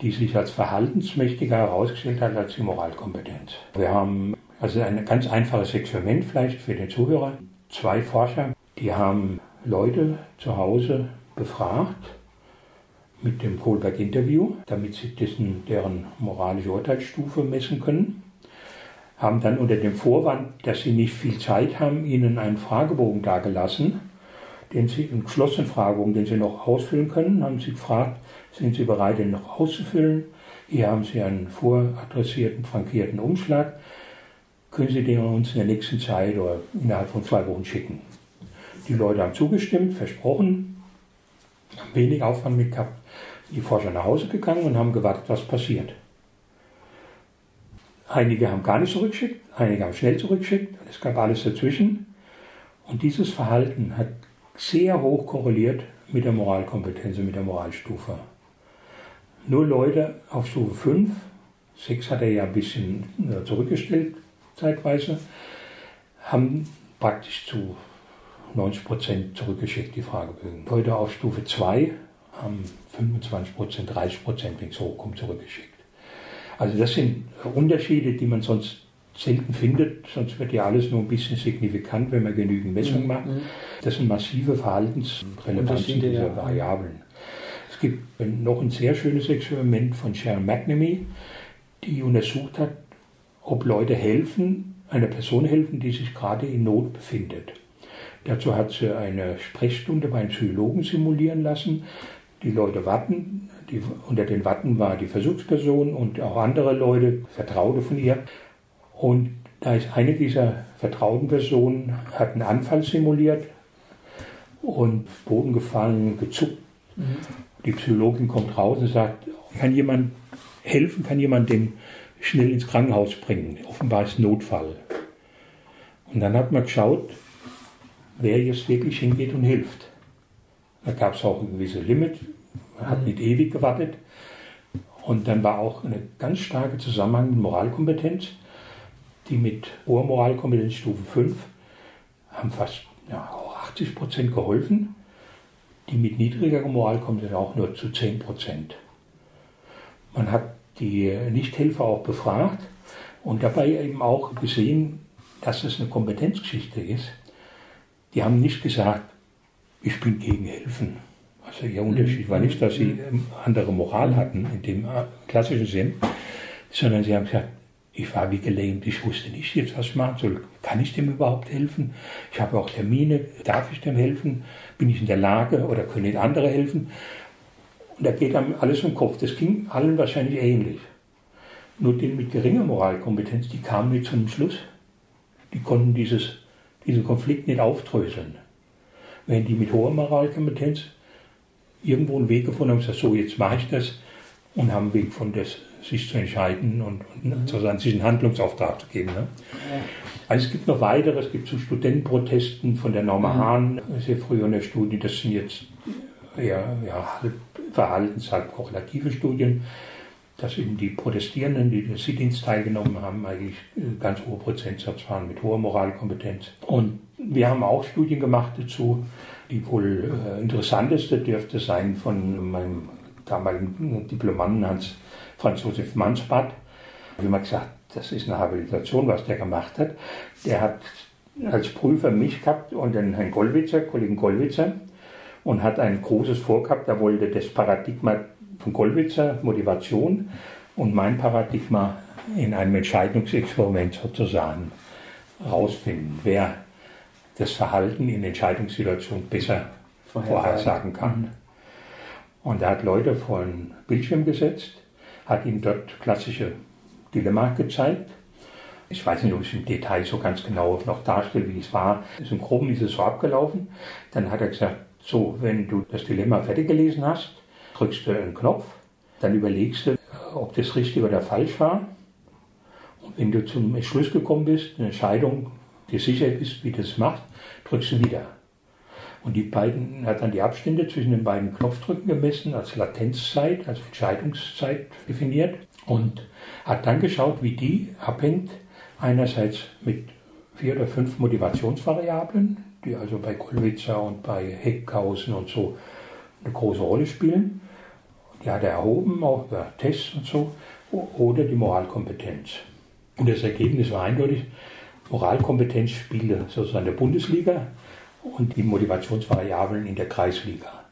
die sich als verhaltensmächtiger herausgestellt hat als die Moralkompetenz. Wir haben also ein ganz einfaches Experiment vielleicht für den Zuhörer. Zwei Forscher, die haben Leute zu Hause befragt mit dem Kohlberg-Interview, damit sie dessen, deren moralische Urteilsstufe messen können. Haben dann unter dem Vorwand, dass sie nicht viel Zeit haben, ihnen einen Fragebogen dargelassen, den sie, einen geschlossenen Fragebogen, den sie noch ausfüllen können, haben sie gefragt, sind Sie bereit, den noch auszufüllen? Hier haben Sie einen voradressierten, frankierten Umschlag. Können Sie den uns in der nächsten Zeit oder innerhalb von zwei Wochen schicken? Die Leute haben zugestimmt, versprochen, haben wenig Aufwand mit gehabt. Die Forscher nach Hause gegangen und haben gewartet, was passiert. Einige haben gar nicht zurückgeschickt, einige haben schnell zurückgeschickt, es gab alles dazwischen. Und dieses Verhalten hat sehr hoch korreliert mit der Moralkompetenz und mit der Moralstufe nur Leute auf Stufe 5, 6 hat er ja ein bisschen äh, zurückgestellt zeitweise, haben praktisch zu 90 Prozent zurückgeschickt, die Fragebögen. Leute auf Stufe 2 haben 25 Prozent, 30 Prozent, wenn es hochkommt, zurückgeschickt. Also das sind Unterschiede, die man sonst selten findet, sonst wird ja alles nur ein bisschen signifikant, wenn man genügend Messungen mhm. macht. Das sind massive Verhaltensrelevanzen dieser ja. Variablen gibt noch ein sehr schönes Experiment von Sharon McNamee, die untersucht hat, ob Leute helfen, einer Person helfen, die sich gerade in Not befindet. Dazu hat sie eine Sprechstunde beim Psychologen simulieren lassen. Die Leute warten, die, unter den Watten war die Versuchsperson und auch andere Leute, Vertraute von ihr. Und da ist eine dieser vertrauten Personen, hat einen Anfall simuliert und Boden gefallen, gezuckt. Mhm. Die Psychologin kommt raus und sagt, kann jemand helfen, kann jemand den schnell ins Krankenhaus bringen? Offenbar ist Notfall. Und dann hat man geschaut, wer jetzt wirklich hingeht und hilft. Da gab es auch ein gewisses Limit, man hat nicht ewig gewartet. Und dann war auch eine ganz starke Zusammenhang mit Moralkompetenz, die mit hoher Moralkompetenz Stufe 5 haben fast ja, auch 80 Prozent geholfen, die mit niedriger Moralkompetenz auch nur zu 10 Prozent. Man hat die Nichthelfer auch befragt und dabei eben auch gesehen, dass es eine Kompetenzgeschichte ist. Die haben nicht gesagt, ich bin gegen Helfen. Also ihr Unterschied war nicht, dass sie ähm, andere Moral hatten in dem äh, klassischen Sinn, sondern sie haben gesagt, ich war wie gelähmt, ich wusste nicht jetzt, was ich machen soll. Kann ich dem überhaupt helfen? Ich habe auch Termine, darf ich dem helfen? Bin ich in der Lage oder können andere helfen? Und da geht einem alles im Kopf. Das ging allen wahrscheinlich ähnlich. Nur denen mit geringer Moralkompetenz, die kamen nicht zu einem Schluss. Die konnten dieses, diesen Konflikt nicht aufdröseln. Wenn die mit hoher Moralkompetenz irgendwo einen Weg gefunden haben, gesagt, so jetzt mache ich das und haben einen Weg von das, sich zu entscheiden und, und mhm. sozusagen sich einen Handlungsauftrag zu geben. Ne? Also es gibt noch weitere, es gibt so Studentenprotesten von der Norma mhm. Hahn, sehr früh in der Studie, das sind jetzt eher ja, Verhaltens-, halb korrelative Studien, dass eben die Protestierenden, die den Sit-ins teilgenommen haben, eigentlich äh, ganz hohe Prozentsatz waren mit hoher Moralkompetenz. Und wir haben auch Studien gemacht dazu, die wohl äh, interessanteste dürfte sein von meinem damaligen Diplomanten Hans Franz Josef Mansbach. Wie man gesagt, das ist eine Habilitation, was der gemacht hat. Der hat als Prüfer mich gehabt und den Herrn Gollwitzer, Kollegen Gollwitzer, und hat ein großes Vorgehabt. Er wollte das Paradigma von Gollwitzer, Motivation, und mein Paradigma in einem Entscheidungsexperiment sozusagen rausfinden, wer das Verhalten in Entscheidungssituationen besser vorhersagen kann. Mhm. Und er hat Leute vor einen Bildschirm gesetzt, hat ihnen dort klassische Dilemma gezeigt. Ich weiß nicht, ob ich im Detail so ganz genau noch darstelle, wie es war. Im Groben ist es so abgelaufen. Dann hat er gesagt, so, wenn du das Dilemma fertig gelesen hast, drückst du einen Knopf, dann überlegst du, ob das richtig oder falsch war. Und wenn du zum Schluss gekommen bist, eine Entscheidung, dir sicher bist, wie das machst, drückst du wieder. Und die beiden hat dann die Abstände zwischen den beiden Knopfdrücken gemessen, als Latenzzeit, als Entscheidungszeit definiert und hat dann geschaut, wie die abhängt, einerseits mit vier oder fünf Motivationsvariablen, die also bei Kollwitzer und bei Heckhausen und so eine große Rolle spielen. Die hat er erhoben, auch über Tests und so, oder die Moralkompetenz. Und das Ergebnis war eindeutig, Moralkompetenz spielte sozusagen der Bundesliga und die Motivationsvariablen in der Kreisliga.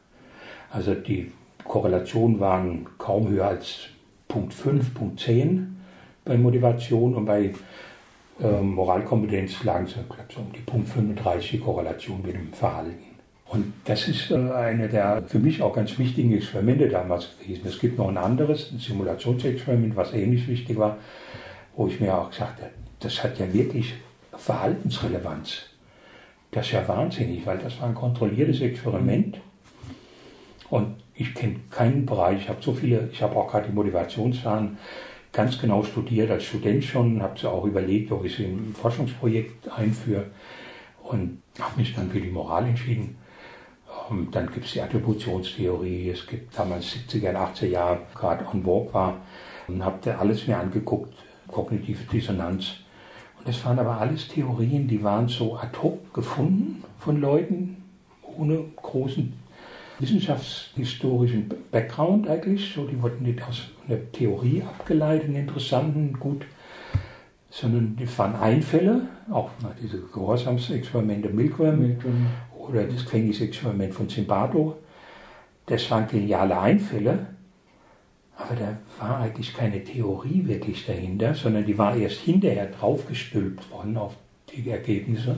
Also die Korrelationen waren kaum höher als Punkt 5, Punkt 10 bei Motivation und bei äh, Moralkompetenz lagen sie so um die Punkt 35 Korrelation mit dem Verhalten. Und das ist äh, eine der für mich auch ganz wichtigen Experimente damals gewesen. Es gibt noch ein anderes, ein Simulationsexperiment, was ähnlich wichtig war, wo ich mir auch gesagt habe, das hat ja wirklich Verhaltensrelevanz. Das ist ja wahnsinnig, weil das war ein kontrolliertes Experiment. Und ich kenne keinen Bereich, ich habe so viele, ich habe auch gerade die Motivationszahlen ganz genau studiert, als Student schon, habe sie auch überlegt, ob ich sie im Forschungsprojekt einführe und habe mich dann für die Moral entschieden. Und ähm, dann gibt es die Attributionstheorie, es gibt damals 70er und 80er Jahre, gerade on vogue war, und habe da alles mir angeguckt, kognitive Dissonanz und das waren aber alles Theorien, die waren so ad hoc gefunden von Leuten, ohne großen wissenschaftshistorischen Background eigentlich. So, die wurden nicht aus einer Theorie abgeleitet, einen interessanten, gut, sondern die waren Einfälle, auch diese Gehorsamsexperimente Milgram, Milgram oder das Gefängnisexperiment von Zimbardo. das waren geniale Einfälle, aber da war eigentlich keine Theorie wirklich dahinter, sondern die war erst hinterher draufgestülpt worden auf die Ergebnisse,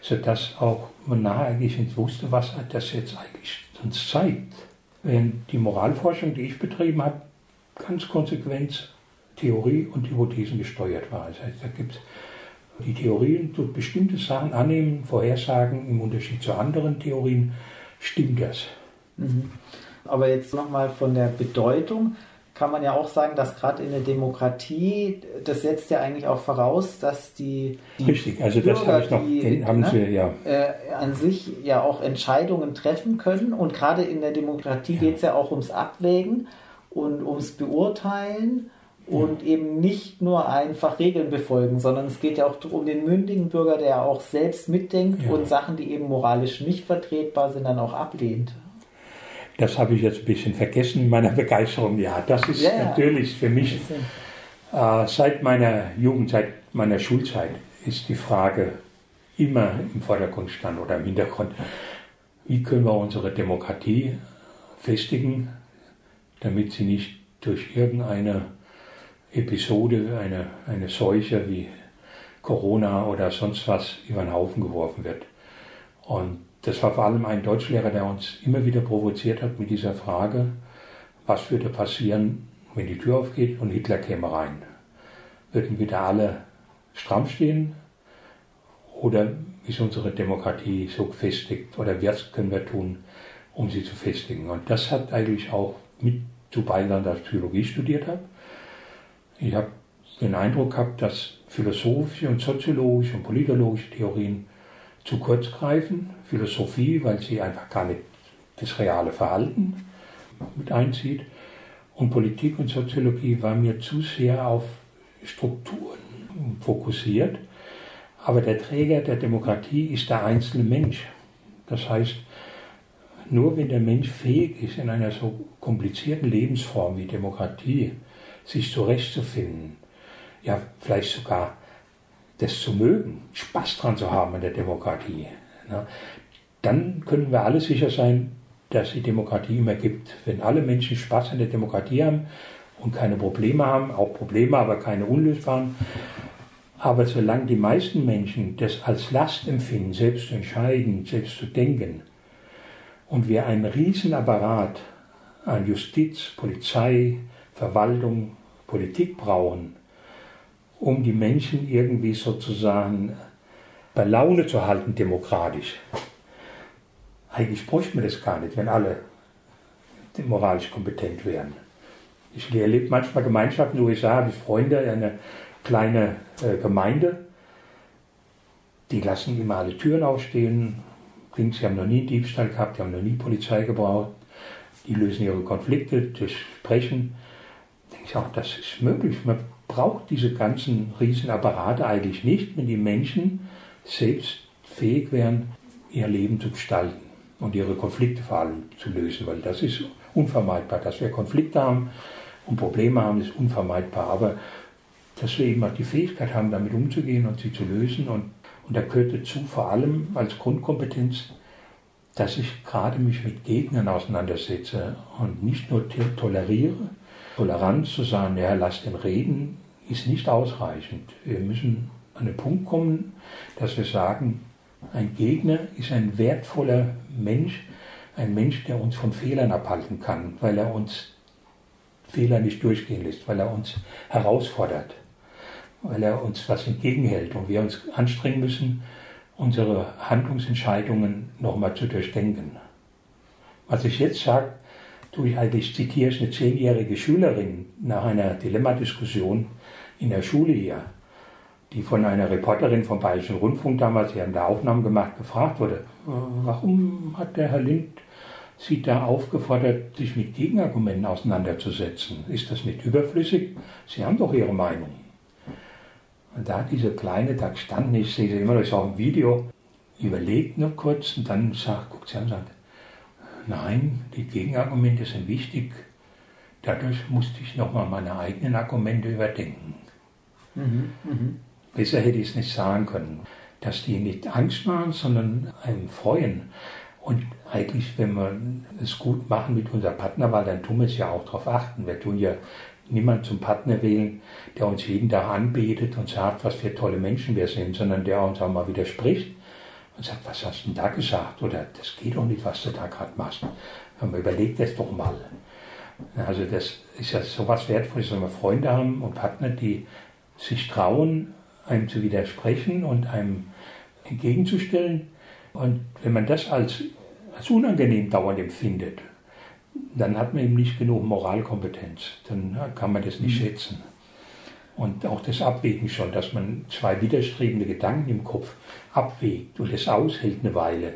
sodass auch man nachher eigentlich nicht wusste, was hat das jetzt eigentlich uns zeigt. Während die Moralforschung, die ich betrieben habe, ganz konsequent Theorie und Hypothesen gesteuert war. Das heißt, da gibt es die Theorien tut bestimmte Sachen annehmen, vorhersagen, im Unterschied zu anderen Theorien stimmt das. Mhm. Aber jetzt nochmal von der Bedeutung kann man ja auch sagen, dass gerade in der Demokratie, das setzt ja eigentlich auch voraus, dass die, die Richtig, also Bürger, das habe ich noch, die, haben ne, Sie, ja. Äh, an sich ja auch Entscheidungen treffen können. Und gerade in der Demokratie ja. geht es ja auch ums Abwägen und ums Beurteilen und ja. eben nicht nur einfach Regeln befolgen, sondern es geht ja auch um den mündigen Bürger, der auch selbst mitdenkt ja. und Sachen, die eben moralisch nicht vertretbar sind, dann auch ablehnt. Das habe ich jetzt ein bisschen vergessen in meiner Begeisterung. Ja, das ist ja, natürlich für mich äh, seit meiner Jugendzeit, meiner Schulzeit, ist die Frage immer im Vordergrund stand oder im Hintergrund. Wie können wir unsere Demokratie festigen, damit sie nicht durch irgendeine Episode, eine, eine Seuche wie Corona oder sonst was über den Haufen geworfen wird. Und das war vor allem ein Deutschlehrer, der uns immer wieder provoziert hat mit dieser Frage, was würde passieren, wenn die Tür aufgeht und Hitler käme rein? Würden wir da alle stramm stehen? Oder ist unsere Demokratie so gefestigt? Oder was können wir tun, um sie zu festigen? Und das hat eigentlich auch mit zu beigetragen, dass ich Psychologie studiert habe. Ich habe den Eindruck gehabt, dass philosophische und soziologische und politologische Theorien zu kurz greifen. Philosophie, weil sie einfach gar nicht das reale Verhalten mit einzieht. Und Politik und Soziologie war mir zu sehr auf Strukturen fokussiert. Aber der Träger der Demokratie ist der einzelne Mensch. Das heißt, nur wenn der Mensch fähig ist, in einer so komplizierten Lebensform wie Demokratie sich zurechtzufinden, ja, vielleicht sogar das zu mögen, Spaß dran zu haben an der Demokratie, na, dann können wir alle sicher sein, dass die Demokratie immer gibt. Wenn alle Menschen Spaß an der Demokratie haben und keine Probleme haben, auch Probleme, aber keine unlösbaren, aber solange die meisten Menschen das als Last empfinden, selbst zu entscheiden, selbst zu denken, und wir einen Riesenapparat an Justiz, Polizei, Verwaltung, Politik brauchen, um die Menschen irgendwie sozusagen bei Laune zu halten, demokratisch. Eigentlich bräuchte man das gar nicht, wenn alle moralisch kompetent wären. Ich erlebe manchmal Gemeinschaften in den USA, habe ich Freunde, eine kleine äh, Gemeinde, die lassen immer alle Türen aufstehen. Sie haben noch nie Diebstahl gehabt, die haben noch nie Polizei gebraucht. Die lösen ihre Konflikte durch Sprechen denke ich auch, das ist möglich. Man braucht diese ganzen Riesenapparate eigentlich nicht, wenn die Menschen selbst fähig wären, ihr Leben zu gestalten und ihre Konflikte vor allem zu lösen, weil das ist unvermeidbar. Dass wir Konflikte haben und Probleme haben, ist unvermeidbar. Aber dass wir eben auch die Fähigkeit haben, damit umzugehen und sie zu lösen. Und, und da gehört dazu vor allem als Grundkompetenz, dass ich gerade mich mit Gegnern auseinandersetze und nicht nur toleriere, Toleranz zu sagen, ja, lasst ihn reden, ist nicht ausreichend. Wir müssen an den Punkt kommen, dass wir sagen, ein Gegner ist ein wertvoller Mensch, ein Mensch, der uns von Fehlern abhalten kann, weil er uns Fehler nicht durchgehen lässt, weil er uns herausfordert, weil er uns was entgegenhält und wir uns anstrengen müssen, unsere Handlungsentscheidungen nochmal zu durchdenken. Was ich jetzt sage, tue ich eigentlich, zitiere ich eine zehnjährige Schülerin nach einer Dilemmadiskussion in der Schule hier, die von einer Reporterin vom Bayerischen Rundfunk damals, die haben da Aufnahmen gemacht, gefragt wurde, warum hat der Herr Lind Sie da aufgefordert, sich mit Gegenargumenten auseinanderzusetzen? Ist das nicht überflüssig? Sie haben doch Ihre Meinung. Und da hat diese Kleine da gestanden, ich sehe sie immer noch, ist auch im Video, überlegt nur kurz und dann sagt, guckt sie an und sagt, nein, die Gegenargumente sind wichtig. Dadurch musste ich nochmal meine eigenen Argumente überdenken. Mhm, mh. Besser hätte ich es nicht sagen können. Dass die nicht Angst machen, sondern einen freuen. Und eigentlich, wenn wir es gut machen mit unserer Partnerwahl, dann tun wir es ja auch darauf achten. Wir tun ja niemand zum Partner wählen, der uns jeden Tag anbetet und sagt, was für tolle Menschen wir sind, sondern der uns auch mal widerspricht und sagt, was hast du denn da gesagt? Oder das geht doch nicht, was du da gerade machst. Und man überlegt das doch mal. Also das ist ja sowas Wertvolles, wenn wir Freunde haben und Partner, die sich trauen, einem zu widersprechen und einem entgegenzustellen. Und wenn man das als, als unangenehm dauernd empfindet, dann hat man eben nicht genug Moralkompetenz. Dann kann man das nicht mhm. schätzen. Und auch das Abwägen schon, dass man zwei widerstrebende Gedanken im Kopf abwägt und es aushält eine Weile.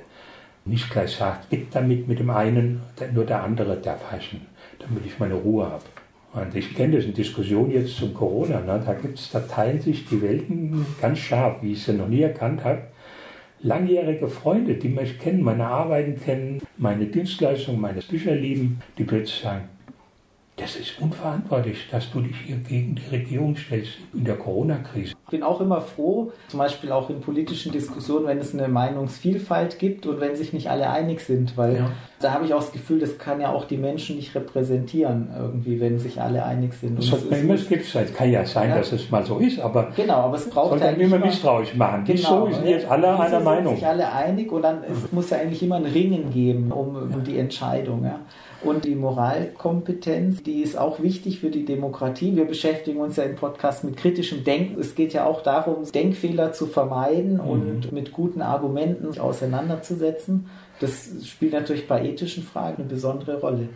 Nicht gleich sagt, weg damit mit dem einen, nur der andere darf haschen, damit ich meine Ruhe habe. Und ich kenne das in Diskussion jetzt zum Corona. Ne? Da gibt's, da teilen sich die Welten ganz scharf, wie ich sie noch nie erkannt habe langjährige Freunde, die mich kennen, meine Arbeiten kennen, meine Dienstleistungen, meine Bücher lieben, die plötzlich sagen, das ist unverantwortlich, dass du dich hier gegen die Regierung stellst in der Corona-Krise. Ich bin auch immer froh, zum Beispiel auch in politischen Diskussionen, wenn es eine Meinungsvielfalt gibt und wenn sich nicht alle einig sind, weil ja. da habe ich auch das Gefühl, das kann ja auch die Menschen nicht repräsentieren, irgendwie, wenn sich alle einig sind. Das hat immer sein. Es kann ja sein, ja. dass es mal so ist, aber genau, aber es braucht sollte halt immer misstrauisch machen. Genau, Wieso sind jetzt alle einer Meinung? sich alle einig und dann es muss ja eigentlich immer ein Ringen geben um, um ja. die Entscheidung. Ja. Und die Moralkompetenz, die ist auch wichtig für die Demokratie. Wir beschäftigen uns ja im Podcast mit kritischem Denken. Es geht ja auch darum, Denkfehler zu vermeiden mhm. und mit guten Argumenten auseinanderzusetzen. Das spielt natürlich bei ethischen Fragen eine besondere Rolle.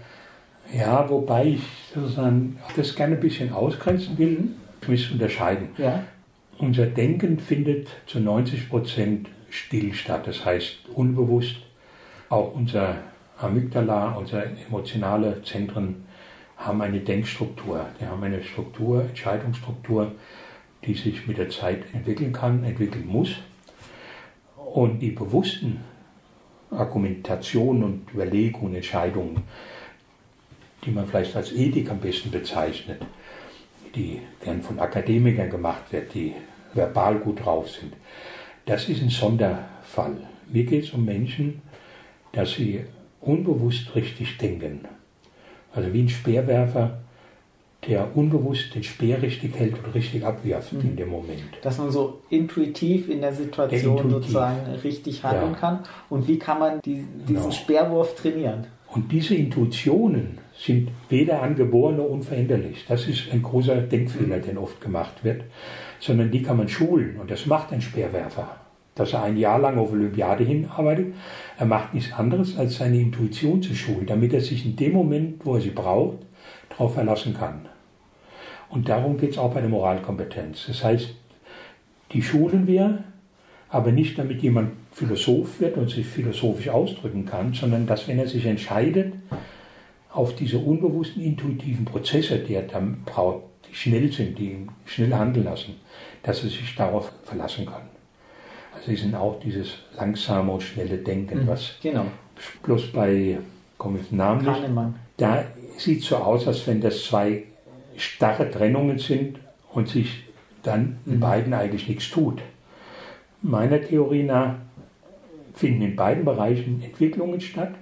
Ja, wobei ich sozusagen das gerne ein bisschen ausgrenzen will. Ich muss unterscheiden. Ja. Unser Denken findet zu 90 Prozent still statt. Das heißt unbewusst. Auch unser Amygdala, unsere emotionale Zentren, haben eine Denkstruktur. Die haben eine Struktur, Entscheidungsstruktur, die sich mit der Zeit entwickeln kann, entwickeln muss. Und die bewussten Argumentationen und Überlegungen, Entscheidungen, die man vielleicht als Ethik am besten bezeichnet, die gern von Akademikern gemacht wird, die verbal gut drauf sind, das ist ein Sonderfall. Mir geht es um Menschen, dass sie unbewusst richtig denken. Also wie ein Speerwerfer, der unbewusst den Speer richtig hält und richtig abwirft mhm. in dem Moment. Dass man so intuitiv in der Situation der sozusagen richtig handeln ja. kann. Und wie kann man die, diesen genau. Speerwurf trainieren? Und diese Intuitionen sind weder angeboren noch unveränderlich. Das ist ein großer Denkfehler, mhm. der oft gemacht wird. Sondern die kann man schulen und das macht ein Speerwerfer dass er ein Jahr lang auf Olympiade hinarbeitet. Er macht nichts anderes, als seine Intuition zu schulen, damit er sich in dem Moment, wo er sie braucht, darauf verlassen kann. Und darum geht es auch bei der Moralkompetenz. Das heißt, die schulen wir, aber nicht damit jemand Philosoph wird und sich philosophisch ausdrücken kann, sondern dass, wenn er sich entscheidet, auf diese unbewussten intuitiven Prozesse, die er dann braucht, die schnell sind, die ihn schnell handeln lassen, dass er sich darauf verlassen kann. Sie sind auch dieses langsame und schnelle Denken, mhm, was genau. bloß bei, komme ich Namen nicht, da sieht so aus, als wenn das zwei starre Trennungen sind und sich dann in mhm. beiden eigentlich nichts tut. Meiner Theorie nach finden in beiden Bereichen Entwicklungen statt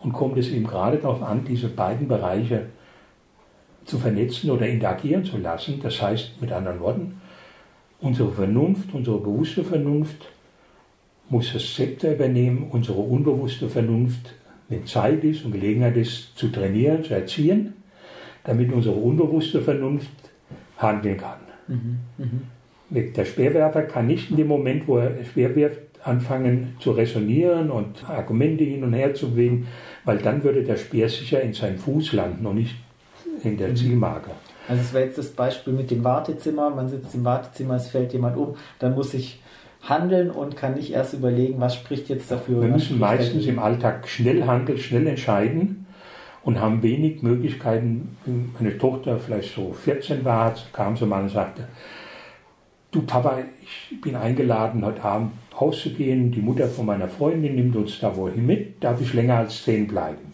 und kommt es eben gerade darauf an, diese beiden Bereiche zu vernetzen oder interagieren zu lassen. Das heißt, mit anderen Worten, unsere Vernunft, unsere bewusste Vernunft muss das Zepter übernehmen, unsere unbewusste Vernunft, wenn Zeit ist und Gelegenheit ist, zu trainieren, zu erziehen, damit unsere unbewusste Vernunft handeln kann. Mhm. Mhm. Der Speerwerfer kann nicht in dem Moment, wo er Speer wirft, anfangen zu resonieren und Argumente hin und her zu bewegen, weil dann würde der Speer sicher in seinem Fuß landen und nicht in der mhm. Zielmarke. Also es wäre jetzt das Beispiel mit dem Wartezimmer, man sitzt im Wartezimmer, es fällt jemand um, dann muss ich handeln und kann nicht erst überlegen, was spricht jetzt dafür. Wir müssen meistens im Alltag schnell handeln, schnell entscheiden und haben wenig Möglichkeiten. Meine Tochter vielleicht so 14 war, kam sie mal und sagte, du Papa, ich bin eingeladen, heute Abend auszugehen. Die Mutter von meiner Freundin nimmt uns da wohin mit. Darf ich länger als 10 bleiben?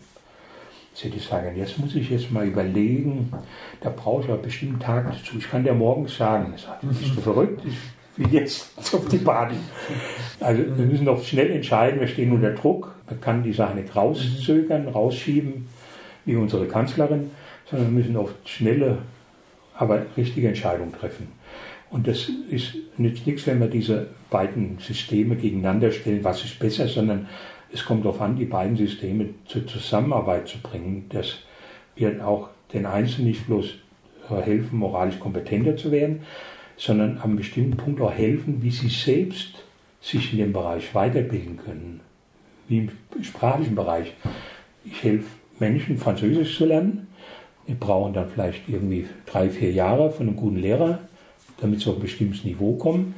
Sie sagen, jetzt muss ich jetzt mal überlegen, da brauche ich aber bestimmt einen Tag dazu. Ich kann dir morgen sagen. Bist du verrückt? Ich wie jetzt auf die Party. Also wir müssen oft schnell entscheiden, wir stehen unter Druck. Man kann die Sache nicht rauszögern, rausschieben, wie unsere Kanzlerin, sondern wir müssen oft schnelle, aber richtige Entscheidungen treffen. Und das ist nützt nichts, wenn wir diese beiden Systeme gegeneinander stellen, was ist besser, sondern es kommt darauf an, die beiden Systeme zur Zusammenarbeit zu bringen, dass wir auch den Einzelnen nicht bloß helfen, moralisch kompetenter zu werden, sondern einem bestimmten Punkt auch helfen, wie sie selbst sich in dem Bereich weiterbilden können. Wie im sprachlichen Bereich. Ich helfe Menschen, Französisch zu lernen. Wir brauchen dann vielleicht irgendwie drei, vier Jahre von einem guten Lehrer, damit sie auf ein bestimmtes Niveau kommen.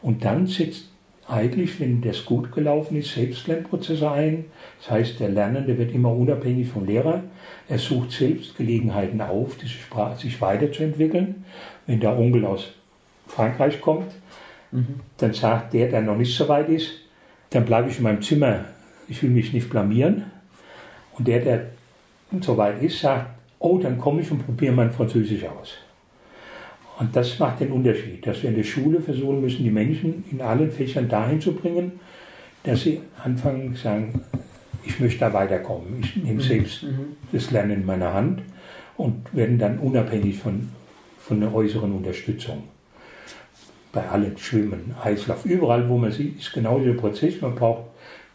Und dann setzt eigentlich, wenn das gut gelaufen ist, Selbstlernprozesse ein. Das heißt, der Lernende wird immer unabhängig vom Lehrer. Er sucht selbst Gelegenheiten auf, diese Sprache, sich weiterzuentwickeln. Wenn der Onkel aus Frankreich kommt, mhm. dann sagt der, der noch nicht so weit ist, dann bleibe ich in meinem Zimmer, ich will mich nicht blamieren. Und der, der so weit ist, sagt, oh, dann komme ich und probiere mein Französisch aus. Und das macht den Unterschied, dass wir in der Schule versuchen müssen, die Menschen in allen Fächern dahin zu bringen, dass sie anfangen zu sagen, ich möchte da weiterkommen. Ich nehme mhm. selbst mhm. das Lernen in meiner Hand und werden dann unabhängig von, von der äußeren Unterstützung. Bei allen Schwimmen, Eislauf, überall, wo man sieht, ist genau dieser Prozess. Man braucht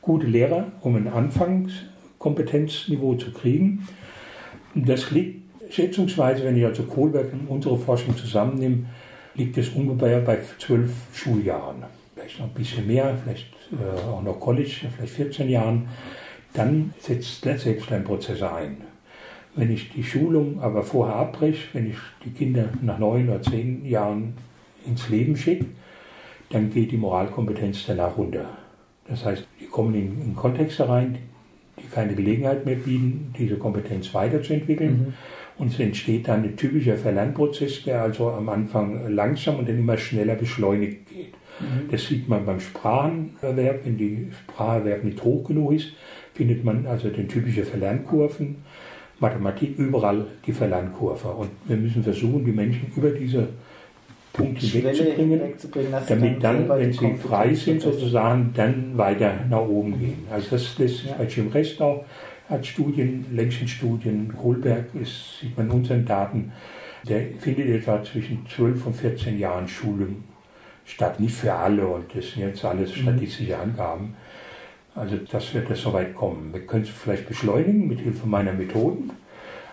gute Lehrer, um ein Anfangskompetenzniveau zu kriegen. Und das liegt schätzungsweise, wenn ich also Kohlberg und unsere Forschung zusammennehme, liegt es ungefähr bei zwölf Schuljahren. Vielleicht noch ein bisschen mehr, vielleicht äh, auch noch College, vielleicht 14 Jahren. Dann setzt Selbstlernprozesse ein. Wenn ich die Schulung aber vorher abbreche, wenn ich die Kinder nach neun oder zehn Jahren ins Leben schicke, dann geht die Moralkompetenz danach runter. Das heißt, die kommen in, in Kontexte rein, die keine Gelegenheit mehr bieten, diese Kompetenz weiterzuentwickeln. Mhm. Und es entsteht dann ein typischer Verlernprozess, der also am Anfang langsam und dann immer schneller beschleunigt geht. Mhm. Das sieht man beim Sprachenerwerb. Wenn die Spracherwerb nicht hoch genug ist, findet man also den typischen Verlernkurven. Mathematik überall die Verlernkurve. Und wir müssen versuchen, die Menschen über diese Punkte hinwegzubringen, damit dann, wenn sie frei sind, sozusagen, dann weiter nach oben gehen. Also das lässt sich ja. bei Jim Restau hat Studien, Längchenstudien, Kohlberg ist, sieht man in unseren Daten, der findet etwa zwischen 12 und 14 Jahren Schulung statt. Nicht für alle und das sind jetzt alles mhm. statistische Angaben. Also das wird es soweit kommen. Wir können es vielleicht beschleunigen mit Hilfe meiner Methoden,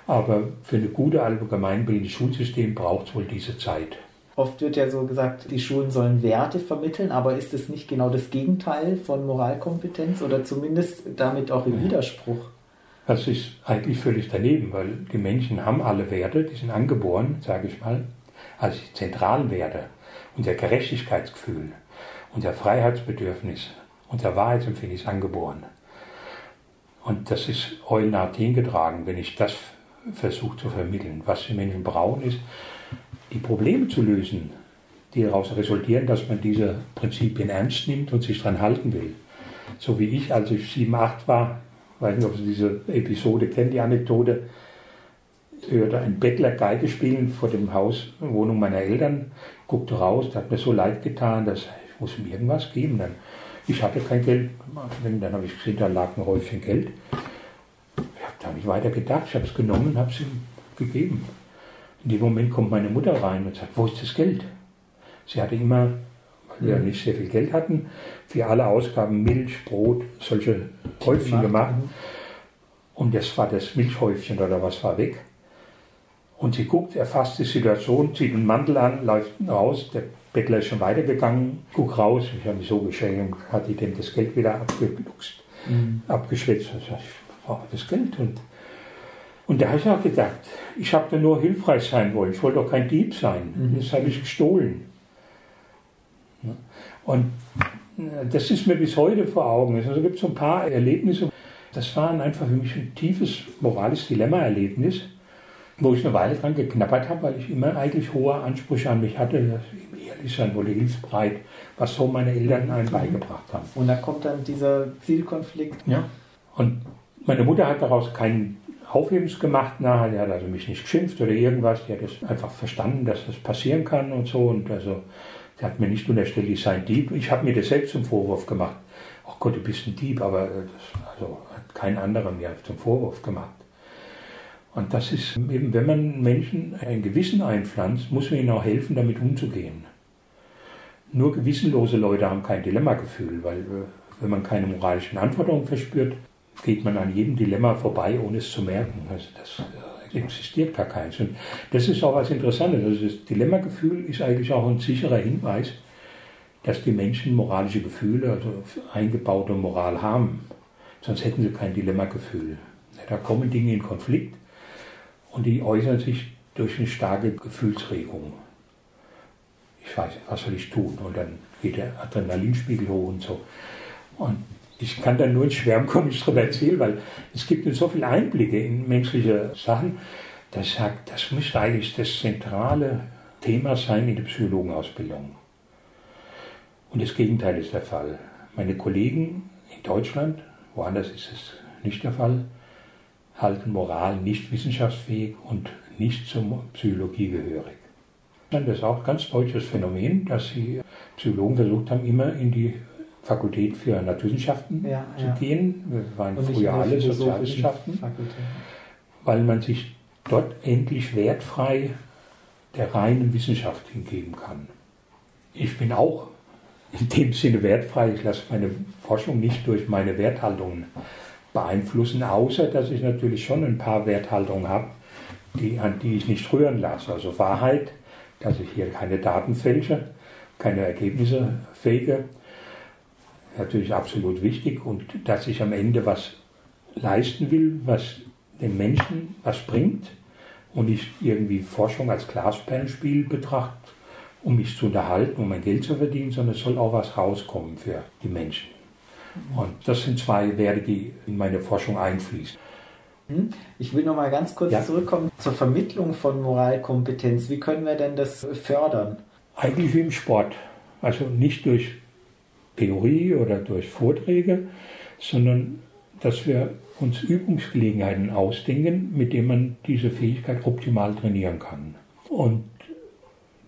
aber für eine gute allgemeinbildende Schulsystem braucht es wohl diese Zeit. Oft wird ja so gesagt, die Schulen sollen Werte vermitteln, aber ist es nicht genau das Gegenteil von Moralkompetenz oder zumindest damit auch im Widerspruch? Das ist eigentlich völlig daneben, weil die Menschen haben alle Werte, die sind angeboren, sage ich mal, als die zentralen Werte. Unser Gerechtigkeitsgefühl, unser Freiheitsbedürfnis, unser Wahrheitsempfinden ist angeboren. Und das ist heulenart hingetragen, wenn ich das versuche zu vermitteln. Was die Menschen brauchen, ist, die Probleme zu lösen, die daraus resultieren, dass man diese Prinzipien ernst nimmt und sich daran halten will. So wie ich, als ich 7, 8 war, weiß nicht, ob Sie diese Episode kennen, die Anekdote. Ich hörte ein Bettler Geige spielen vor dem Haus, Wohnung meiner Eltern, guckte raus, das hat mir so leid getan, dass ich muss ihm irgendwas geben. Dann, ich hatte kein Geld, dann habe ich gesehen, da lag ein Häufchen Geld. Ich habe da nicht weiter gedacht, ich habe es genommen und habe es ihm gegeben. In dem Moment kommt meine Mutter rein und sagt, wo ist das Geld? Sie hatte immer weil wir nicht sehr viel Geld hatten, für alle Ausgaben Milch, Brot, solche Häufchen gemacht. Und das war das Milchhäufchen oder was war weg. Und sie guckt, erfasst die Situation, zieht einen Mantel an, läuft raus, der Bettler ist schon weitergegangen, guckt raus, ich habe mich so geschämt, hat die dem das Geld wieder abgeluchst, mhm. abgeschwitzt. Und ich brauche das Geld. Und, und da habe ich auch gedacht, ich habe nur hilfreich sein wollen, ich wollte doch kein Dieb sein. Mhm. Das habe ich gestohlen. Und äh, das ist mir bis heute vor Augen. Also gibt es so ein paar Erlebnisse. Das waren einfach für mich ein tiefes moralisches Dilemma-Erlebnis, wo ich eine Weile dran geknappert habe, weil ich immer eigentlich hohe Ansprüche an mich hatte, dass ich ehrlich sein wollte, hilfsbereit, was so meine Eltern einem beigebracht haben. Und da kommt dann dieser Zielkonflikt. Ja. Und meine Mutter hat daraus keinen Aufhebens gemacht nachher, die hat also mich nicht geschimpft oder irgendwas, die hat es einfach verstanden, dass das passieren kann und so und also Sie hat mir nicht unterstellt, ich sei ein Dieb. Ich habe mir das selbst zum Vorwurf gemacht. Ach Gott, du bist ein Dieb, aber das, also hat kein anderer mir zum Vorwurf gemacht. Und das ist eben, wenn man Menschen ein Gewissen einpflanzt, muss man ihnen auch helfen, damit umzugehen. Nur gewissenlose Leute haben kein Dilemmagefühl, weil äh, wenn man keine moralischen Anforderungen verspürt, geht man an jedem Dilemma vorbei, ohne es zu merken. Also das äh, existiert gar keins. Und das ist auch was Interessantes. Also das Dilemmagefühl ist eigentlich auch ein sicherer Hinweis, dass die Menschen moralische Gefühle, also eingebaute Moral haben. Sonst hätten sie kein Dilemmagefühl. Da kommen Dinge in Konflikt und die äußern sich durch eine starke Gefühlsregung. Ich weiß was soll ich tun? Und dann geht der Adrenalinspiegel hoch und so. Und ich kann dann nur ins Schwärmen kommen, ich darüber erzählen, weil es gibt so viele Einblicke in menschliche Sachen, dass ich sage, das müsste eigentlich das zentrale Thema sein in der Psychologenausbildung. Und das Gegenteil ist der Fall. Meine Kollegen in Deutschland, woanders ist es nicht der Fall, halten Moral nicht wissenschaftsfähig und nicht zur Psychologie gehörig. Das ist auch ein ganz deutsches Phänomen, dass die Psychologen versucht haben, immer in die Fakultät für Naturwissenschaften Ja, zu ja. gehen. Wir waren Und früher alle Sozialwissenschaften, weil man sich dort endlich wertfrei der reinen Wissenschaft hingeben kann. Ich bin auch in dem Sinne wertfrei. Ich lasse meine Forschung nicht durch meine Werthaltungen beeinflussen, außer dass ich natürlich schon ein paar Werthaltungen habe, die, an die ich nicht rühren lasse. Also Wahrheit, dass ich hier keine Daten fälsche, keine Ergebnisse fege, natürlich absolut wichtig und dass ich am Ende was leisten will, was dem Menschen was bringt und nicht irgendwie Forschung als Glasperlenspiel betrachte, um mich zu unterhalten, um mein Geld zu verdienen, sondern es soll auch was rauskommen für die Menschen. Und das sind zwei Werte, die in meine Forschung einfließen. Hm? Ich will noch mal ganz kurz Ja. zurückkommen zur Vermittlung von Moralkompetenz. Wie können wir denn das fördern? Eigentlich wie im Sport. Also nicht durch Theorie oder durch Vorträge, sondern dass wir uns Übungsgelegenheiten ausdenken, mit denen man diese Fähigkeit optimal trainieren kann. Und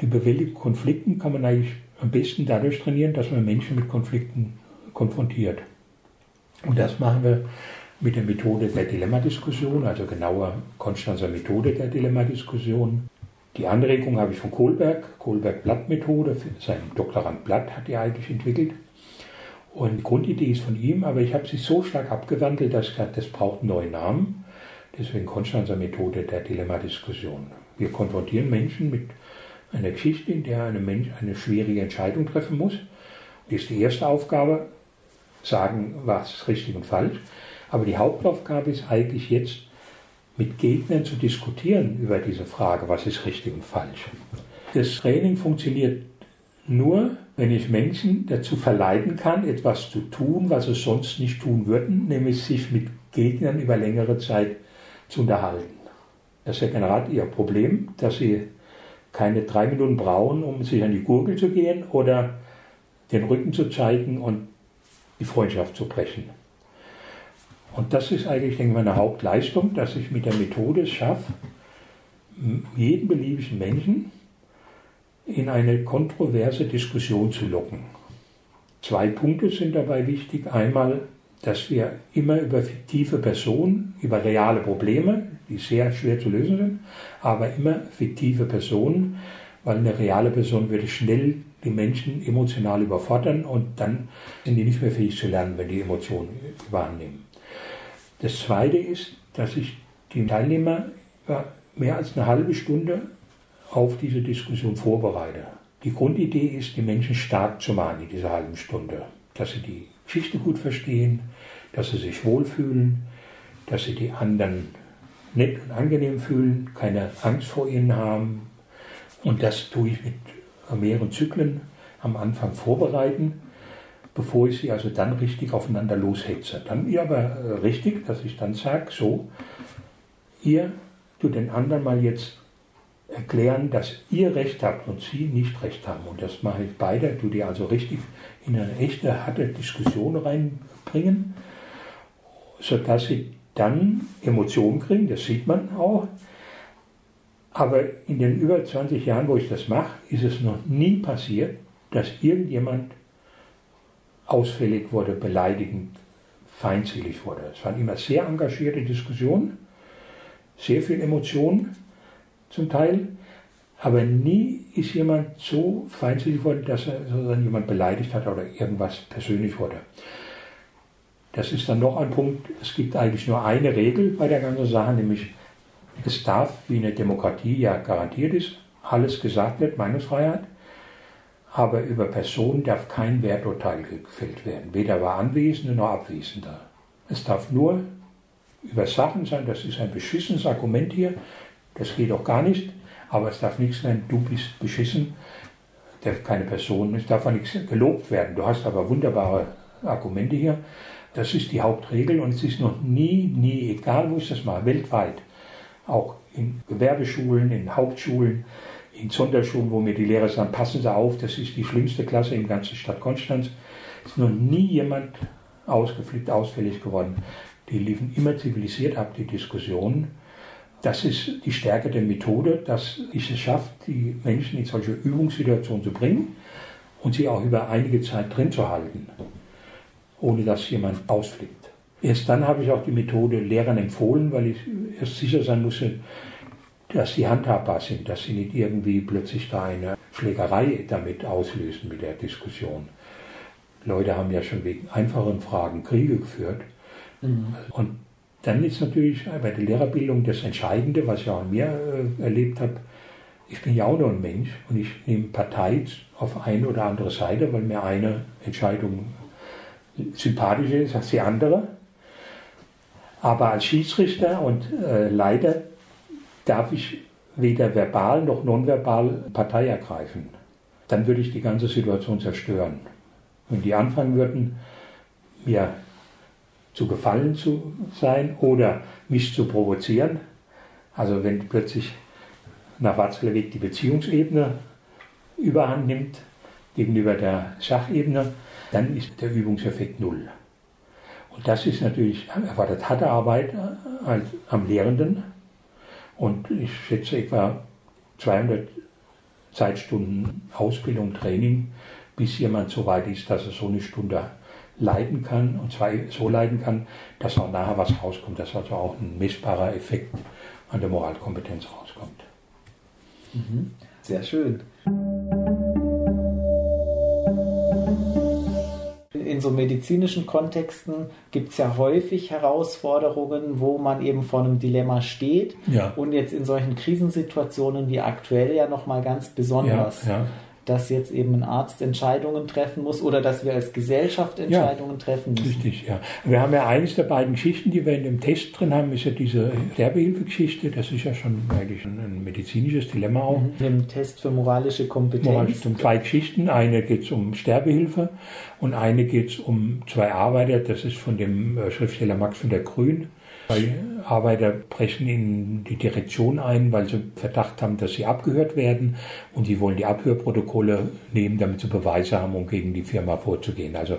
die Bewältigung Konflikten kann man eigentlich am besten dadurch trainieren, dass man Menschen mit Konflikten konfrontiert. Und das machen wir mit der Methode der Dilemmadiskussion, also genauer Konstanzer Methode der Dilemmadiskussion. Die Anregung habe ich von Kohlberg, Kohlberg-Blatt-Methode, sein Doktorand Blatt hat die eigentlich entwickelt. Und die Grundidee ist von ihm, aber ich habe sie so stark abgewandelt, dass ich gesagt das braucht einen neuen Namen. Deswegen Konstanzer Methode der Dilemmadiskussion. Wir konfrontieren Menschen mit einer Geschichte, in der ein Mensch eine schwierige Entscheidung treffen muss. Das ist die erste Aufgabe, sagen, was ist richtig und falsch. Aber die Hauptaufgabe ist eigentlich jetzt, mit Gegnern zu diskutieren über diese Frage, was ist richtig und falsch. Das Training funktioniert nur, wenn ich Menschen dazu verleiten kann, etwas zu tun, was sie sonst nicht tun würden, nämlich sich mit Gegnern über längere Zeit zu unterhalten. Das ist ja gerade ihr Problem, dass sie keine drei Minuten brauchen, um sich an die Gurgel zu gehen oder den Rücken zu zeigen und die Freundschaft zu brechen. Und das ist eigentlich, denke ich, meine Hauptleistung, dass ich mit der Methode es schaffe, jeden beliebigen Menschen in eine kontroverse Diskussion zu locken. Zwei Punkte sind dabei wichtig. Einmal, dass wir immer über fiktive Personen, über reale Probleme, die sehr schwer zu lösen sind, aber immer fiktive Personen, weil eine reale Person würde schnell die Menschen emotional überfordern und dann sind die nicht mehr fähig zu lernen, wenn die Emotionen wahrnehmen. Das Zweite ist, dass ich die Teilnehmer mehr als eine halbe Stunde auf diese Diskussion vorbereite. Die Grundidee ist, die Menschen stark zu machen in dieser halben Stunde. Dass sie die Geschichte gut verstehen, dass sie sich wohlfühlen, dass sie die anderen nett und angenehm fühlen, keine Angst vor ihnen haben. Und das tue ich mit mehreren Zyklen am Anfang vorbereiten, bevor ich sie also dann richtig aufeinander loshetze. Dann ihr aber äh, richtig, dass ich dann sage, so, ihr tut den anderen mal jetzt erklären, dass ihr Recht habt und sie nicht Recht haben. Und das mache ich beide, tu die also richtig in eine echte, harte Diskussion reinbringen, sodass sie dann Emotionen kriegen, das sieht man auch. Aber in den über 20 Jahren, wo ich das mache, ist es noch nie passiert, dass irgendjemand ausfällig wurde, beleidigend, feindselig wurde. Es waren immer sehr engagierte Diskussionen, sehr viel Emotionen zum Teil, aber nie ist jemand so feindselig geworden, dass er sozusagen jemand beleidigt hat oder irgendwas persönlich wurde. Das ist dann noch ein Punkt, es gibt eigentlich nur eine Regel bei der ganzen Sache, nämlich es darf, wie eine Demokratie ja garantiert ist, alles gesagt wird, Meinungsfreiheit, aber über Personen darf kein Werturteil gefällt werden, weder über Anwesende noch Abwesende. Es darf nur über Sachen sein, das ist ein beschissenes Argument hier, das geht auch gar nicht, aber es darf nichts sein, du bist beschissen, darf keine Person, es darf auch nichts gelobt werden. Du hast aber wunderbare Argumente hier. Das ist die Hauptregel und es ist noch nie, nie, egal wo ich das mache, weltweit, auch in Gewerbeschulen, in Hauptschulen, in Sonderschulen, wo mir die Lehrer sagen, passen Sie auf, das ist die schlimmste Klasse in der ganzen Stadt Konstanz, ist noch nie jemand ausgeflippt, ausfällig geworden. Die liefen immer zivilisiert ab, die Diskussionen. Das ist die Stärke der Methode, dass ich es schafft, die Menschen in solche Übungssituationen zu bringen und sie auch über einige Zeit drin zu halten ohne dass jemand ausflippt. Erst dann habe ich auch die Methode Lehrern empfohlen, weil ich erst sicher sein musste, dass sie handhabbar sind, dass sie nicht irgendwie plötzlich da eine Schlägerei damit auslösen mit der Diskussion. Leute haben ja schon wegen einfachen Fragen Kriege geführt. Mhm. Und dann ist natürlich bei der Lehrerbildung das Entscheidende, was ich auch in mir äh, erlebt habe. Ich bin ja auch nur ein Mensch und ich nehme Partei auf eine oder andere Seite, weil mir eine Entscheidung sympathische ist als die andere. Aber als Schiedsrichter und äh, Leiter darf ich weder verbal noch nonverbal Partei ergreifen. Dann würde ich die ganze Situation zerstören. Wenn die anfangen würden, mir zu gefallen zu sein oder mich zu provozieren, also wenn plötzlich nach Watzlawick die Beziehungsebene überhand nimmt gegenüber der Sachebene, dann ist der Übungseffekt null. Und das ist natürlich, erfordert harte Arbeit äh, am Lehrenden. Und ich schätze etwa 200 Zeitstunden Ausbildung, Training, bis jemand so weit ist, dass er so eine Stunde leiden kann und zwar so leiden kann, dass auch nachher was rauskommt, dass also auch ein messbarer Effekt an der Moralkompetenz rauskommt. Mhm. Sehr schön. in so medizinischen Kontexten gibt es ja häufig Herausforderungen, wo man eben vor einem Dilemma steht. Ja. Und jetzt in solchen Krisensituationen wie aktuell ja nochmal ganz besonders. Ja, ja dass jetzt eben ein Arzt Entscheidungen treffen muss oder dass wir als Gesellschaft Entscheidungen ja, treffen müssen. Richtig, ja. Wir haben ja eines der beiden Geschichten, die wir in dem Test drin haben, ist ja diese Sterbehilfegeschichte. Das ist ja schon eigentlich ein, medizinisches Dilemma auch. Mhm. Im Test für moralische Kompetenz. Moralisch, um zwei Geschichten. Eine geht es um Sterbehilfe und eine geht es um zwei Arbeiter. Das ist von dem äh, Schriftsteller Max von der Grün Arbeiter brechen in die Direktion ein, weil sie Verdacht haben, dass sie abgehört werden und die wollen die Abhörprotokolle nehmen, damit sie Beweise haben, um gegen die Firma vorzugehen. Also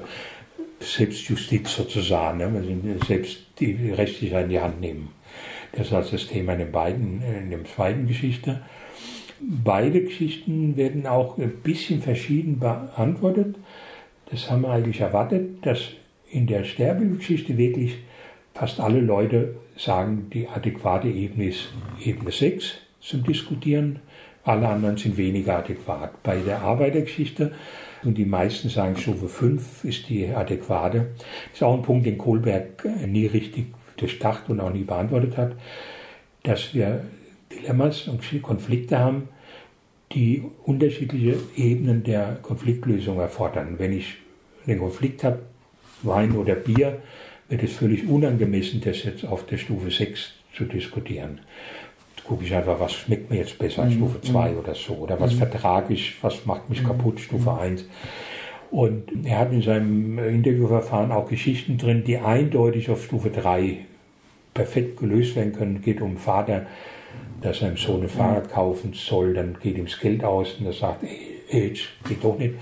Selbstjustiz sozusagen, ne? also selbst die Rechtssicherheit in die Hand nehmen. Das ist also das Thema in, den beiden, in der zweiten Geschichte. Beide Geschichten werden auch ein bisschen verschieden beantwortet. Das haben wir eigentlich erwartet, dass in der Sterbegeschichte wirklich fast alle Leute sagen, die adäquate Ebene ist Ebene 6 zum Diskutieren. Alle anderen sind weniger adäquat. Bei der Arbeitergeschichte und die meisten sagen, Stufe 5 ist die adäquate. Das ist auch ein Punkt, den Kohlberg nie richtig durchdacht und auch nie beantwortet hat, dass wir Dilemmas und Konflikte haben, die unterschiedliche Ebenen der Konfliktlösung erfordern. Wenn ich einen Konflikt habe, Wein oder Bier, wird es völlig unangemessen, das jetzt auf der Stufe 6 zu diskutieren. Gucke ich einfach, was schmeckt mir jetzt besser, mhm. Stufe 2 mhm. oder so, oder was mhm. vertrage ich, was macht mich mhm. kaputt, Stufe 1. Mhm. Und er hat in seinem Interviewverfahren auch Geschichten drin, die eindeutig auf Stufe 3 perfekt gelöst werden können. Es geht um Vater, der seinem Sohn ein Fahrrad kaufen soll, dann geht ihm das Geld aus und er sagt, ey, geht doch nicht.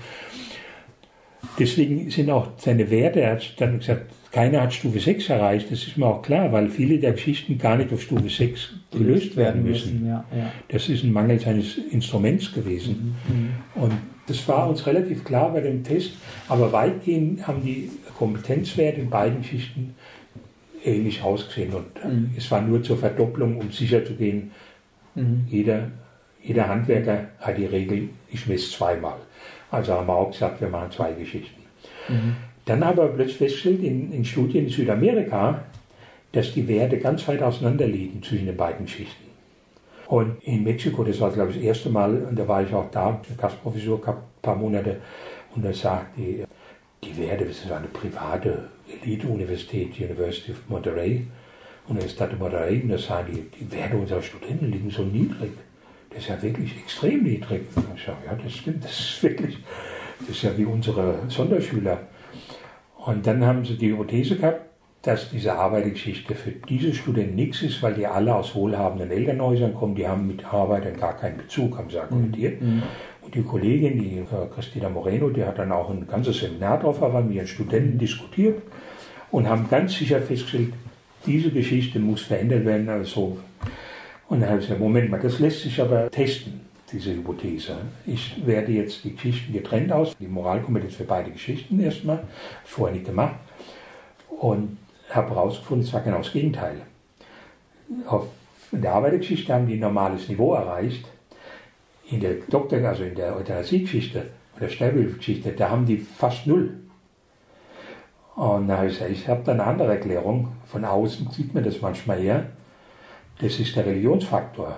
Deswegen sind auch seine Werte, er hat dann gesagt, keiner hat Stufe 6 erreicht, das ist mir auch klar, weil viele der Geschichten gar nicht auf Stufe 6 gelöst werden müssen. Ja, ja. Das ist ein Mangel seines Instruments gewesen. Mhm, mhm, und Das war uns relativ klar bei dem Test, aber weitgehend haben die Kompetenzwerte in beiden Schichten ähnlich ausgesehen. Und mhm. es war nur zur Verdopplung, um sicher zu gehen, mhm. jeder, jeder Handwerker hat die Regel, ich messe zweimal. Also haben wir auch gesagt, wir machen zwei Geschichten. Mhm. Dann haben wir plötzlich festgestellt in, in Studien in Südamerika, dass die Werte ganz weit auseinander liegen zwischen den beiden Schichten. Und in Mexiko, das war glaube ich das erste Mal, und da war ich auch da, Gastprofessor, ein paar Monate, und da sagt die, die Werte, das ist eine private Elite-Universität, University of Monterey, Universität de Monterey, und da sagen die, die Werte unserer Studenten liegen so niedrig. Das ist ja wirklich extrem niedrig. Und ich sage, ja, das stimmt, das ist wirklich, das ist ja wie unsere Sonderschüler. Und dann haben sie die Hypothese gehabt, dass diese Arbeitergeschichte für diese Studenten nichts ist, weil die alle aus wohlhabenden Elternhäusern kommen, die haben mit Arbeitern gar keinen Bezug, haben sie argumentiert. Mhm. Und die Kollegin, die äh, Christina Moreno, die hat dann auch ein ganzes Seminar drauf, aber mit ihren Studenten diskutiert und haben ganz sicher festgestellt, diese Geschichte muss verändert werden. Also, und dann habe ich gesagt, Moment mal, das lässt sich aber testen, diese Hypothese. Ich werde jetzt die Geschichten getrennt aus, die Moralkompetenz für beide Geschichten erstmal, vorher nicht gemacht. Und habe herausgefunden, es war genau das Gegenteil. Auf, in der Arbeitergeschichte haben die ein normales Niveau erreicht. In der Doktor, also in der Euthanasiegeschichte oder Sterbehilfegeschichte, da haben die fast null. Und da habe ich gesagt, ich habe da eine andere Erklärung. Von außen sieht man das manchmal eher. Das ist der Religionsfaktor.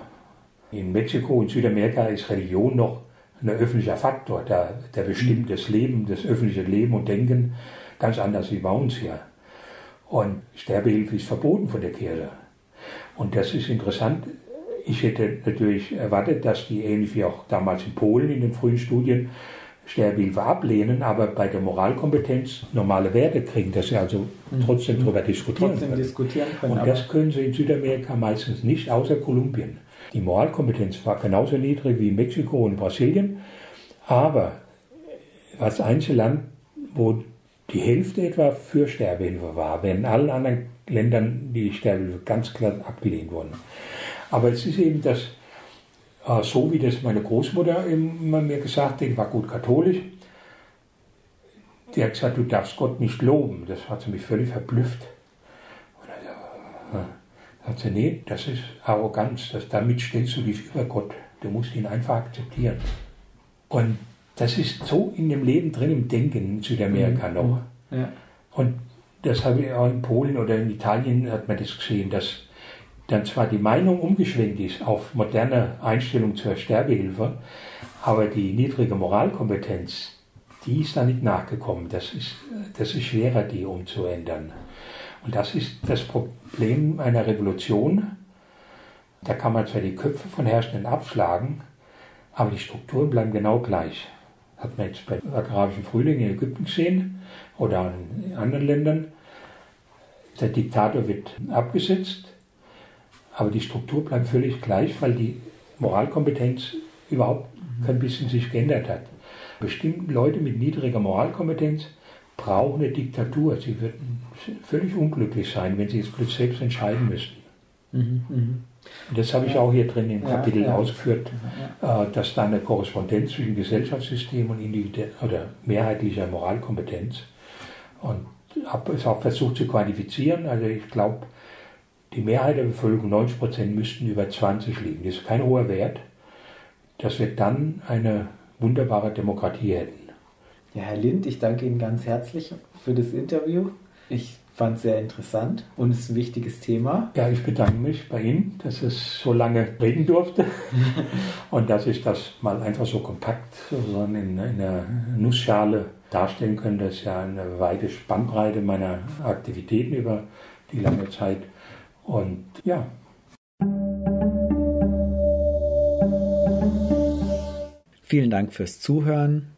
In Mexiko und Südamerika ist Religion noch ein öffentlicher Faktor, der, der bestimmt das Leben, das öffentliche Leben und Denken ganz anders wie bei uns hier. Und Sterbehilfe ist verboten von der Kirche. Und das ist interessant. Ich hätte natürlich erwartet, dass die ähnlich wie auch damals in Polen in den frühen Studien Sterbehilfe ablehnen, aber bei der Moralkompetenz normale Werte kriegen, dass sie also mhm. trotzdem mhm. darüber diskutieren trotzdem können. Diskutieren können Und das können sie in Südamerika meistens nicht, außer Kolumbien. Die Moralkompetenz war genauso niedrig wie in Mexiko und Brasilien, aber als Einzelland, wo die Hälfte etwa für Sterbehilfe war, während in allen anderen Ländern die Sterbehilfe ganz klar abgelehnt wurden. Aber es ist eben das, äh, so wie das meine Großmutter immer mir gesagt hat, die war gut katholisch, die hat gesagt, du darfst Gott nicht loben. Das hat sie mich völlig verblüfft. Und dann sie, nee, das ist Arroganz, das, damit stellst du dich über Gott. Du musst ihn einfach akzeptieren. Und das ist so in dem Leben drin, im Denken in Südamerika mhm. noch. Ja. Und das habe ich auch in Polen oder in Italien hat man das gesehen, dass dann zwar die Meinung umgeschwenkt ist auf moderne Einstellung zur Sterbehilfe, aber die niedrige Moralkompetenz, die ist da nicht nachgekommen. Das ist, das ist schwerer, die umzuändern. Und das ist das Problem einer Revolution. Da kann man zwar die Köpfe von Herrschenden abschlagen, aber die Strukturen bleiben genau gleich. Hat man jetzt beim arabischen Frühling in Ägypten gesehen oder in anderen Ländern. Der Diktator wird abgesetzt, aber die Struktur bleibt völlig gleich, weil die Moralkompetenz überhaupt kein bisschen sich geändert hat. Bestimmte Leute mit niedriger Moralkompetenz brauchen eine Diktatur. Sie würden völlig unglücklich sein, wenn sie es plötzlich selbst entscheiden müssten. Mhm, mh. Das habe ich auch hier drin im Kapitel ja, ausgeführt, ja. Äh, dass da eine Korrespondenz zwischen Gesellschaftssystem und oder mehrheitlicher Moralkompetenz und habe es auch versucht zu quantifizieren. Also ich glaube, die Mehrheit der Bevölkerung, 90 Prozent, müssten über 20 liegen. Das ist kein hoher Wert, dass wir dann eine wunderbare Demokratie hätten. Ja, Herr Lind, ich danke Ihnen ganz herzlich für das Interview. Ich fand es sehr interessant und es ist ein wichtiges Thema. Ja, ich bedanke mich bei Ihnen, dass es so lange reden durfte und dass ich das mal einfach so kompakt in, in einer Nussschale darstellen könnte. Das ist ja eine weite Spannbreite meiner Aktivitäten über die lange Zeit. Und ja. Vielen Dank fürs Zuhören.